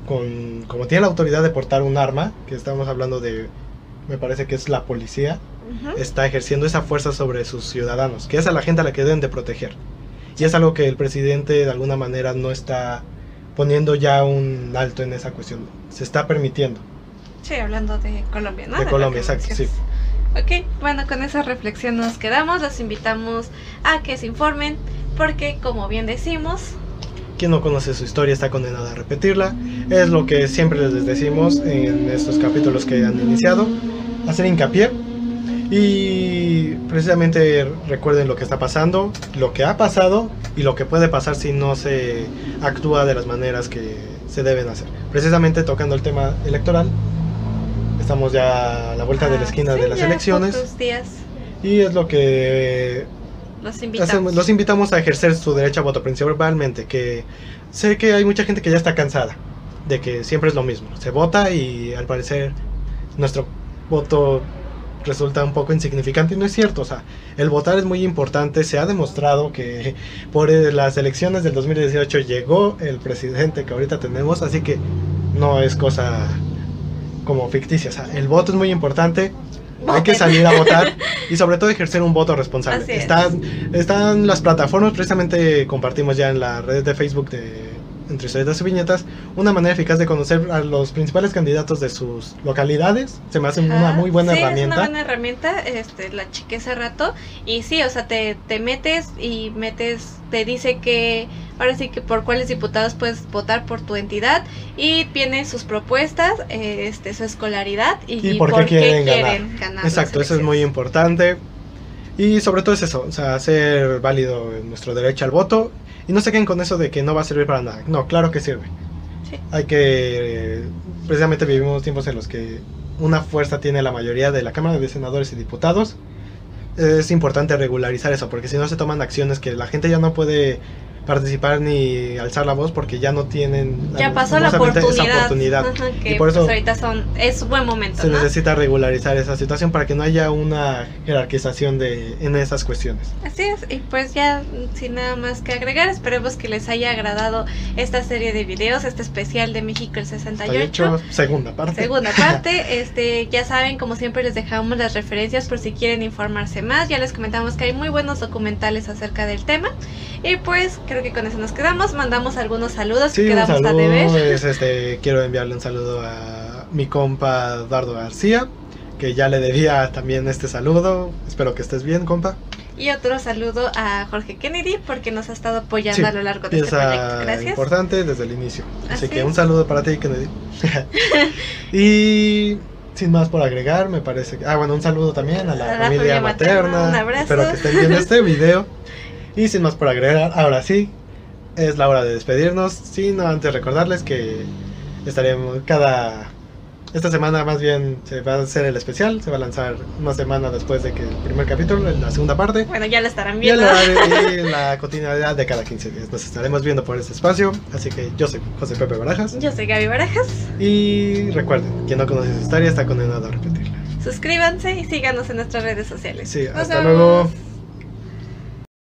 con como tiene la autoridad de portar un arma, que estamos hablando de me parece que es la policía, Está ejerciendo esa fuerza sobre sus ciudadanos, que es a la gente a la que deben de proteger. Y es algo que el presidente de alguna manera no está poniendo ya un alto en esa cuestión. Se está permitiendo.
Sí, hablando de Colombia, ¿no?
De
lo
Colombia, exacto, sí.
Ok, bueno, con esa reflexión nos quedamos. Los invitamos a que se informen porque, como bien decimos,
Quien no conoce su historia está condenado a repetirla. Es lo que siempre les decimos en estos capítulos que han iniciado. Hacer hincapié. Y precisamente recuerden lo que está pasando, lo que ha pasado y lo que puede pasar si no se actúa de las maneras que se deben hacer. Precisamente tocando el tema electoral. Estamos ya a la vuelta de la
ah,
esquina
sí,
de las elecciones.
días
Y es lo que
los invitamos.
Hacemos- los invitamos a ejercer su derecho a voto principalmente, que sé que hay mucha gente que ya está cansada de que siempre es lo mismo. Se vota y al parecer nuestro voto resulta un poco insignificante y no es cierto. O sea, el votar es muy importante. Se ha demostrado que por eh, las elecciones del 2018 llegó el presidente que ahorita tenemos, así que no es cosa como ficticia. O sea, el voto es muy importante. Hay que salir a votar y sobre todo ejercer un voto responsable.
Es.
Están, están las plataformas, precisamente compartimos ya en la red de Facebook de Entre Historietas y Viñetas, una manera eficaz de conocer a los principales candidatos de sus localidades. Se me hace una
Ajá,
muy buena
sí,
herramienta.
Es una buena herramienta, este, la chequé hace rato. Y sí, o sea, te, te metes y metes, te dice que ahora sí que por cuáles diputados puedes votar por tu entidad y vienen sus propuestas, eh, este, su escolaridad y,
Y por qué quieren ganar.
ganar
Exacto, eso es muy importante. Y sobre todo es eso, o sea, hacer válido nuestro derecho al voto. Y no se queden con eso de que no va a servir para nada. No, claro que sirve.
Sí.
Hay que, precisamente vivimos tiempos en los que una fuerza tiene la mayoría de la Cámara de Senadores y Diputados. Es importante regularizar eso, porque si no se toman acciones que la gente ya no puede participar ni alzar la voz porque ya no tienen
Ya pasó la oportunidad,
esa oportunidad.
Ajá, que
Y por eso-
pues ahorita son, es buen momento,
Se
¿no?
necesita regularizar esa situación para que no haya una jerarquización de, en esas cuestiones.
Así es, y pues ya sin nada más que agregar, esperemos que les haya agradado esta serie de videos, este especial de México el
Está
68.
hecho segunda parte.
Segunda parte, este, ya saben, como siempre les dejamos las referencias por si quieren informarse más. Ya les comentamos que hay muy buenos documentales acerca del tema. Y pues creo que con eso nos quedamos. Mandamos algunos saludos
Sí,
que
un
quedamos a
saludo.
deber.
es, este, quiero enviarle un saludo a mi compa Eduardo García, que ya le debía también este saludo. Espero que estés bien, compa.
Y otro saludo a Jorge Kennedy porque nos ha estado apoyando
Sí,
a lo largo de este proyecto. Gracias.
importante desde el inicio. Así,
Así
que un saludo para ti, Kennedy. y sin más por agregar, me parece que. Ah, bueno, un saludo también a la,
A la
familia,
familia materna,
materna.
un abrazo.
Espero que estén viendo este video. Y sin más por agregar, ahora sí, es la hora de despedirnos. Sino antes recordarles que estaremos cada. Esta semana más bien se va a hacer el especial, se va a lanzar una semana después de que el primer capítulo, en la segunda parte.
Bueno, ya lo estarán viendo.
y la continuidad de cada 15 días. Nos estaremos viendo por este espacio. Así que yo soy José Pepe Barajas.
Yo soy Gaby Barajas.
Y recuerden, quien no conoce su historia está condenado a repetirla.
Suscríbanse y síganos en nuestras redes sociales.
Sí, hasta luego.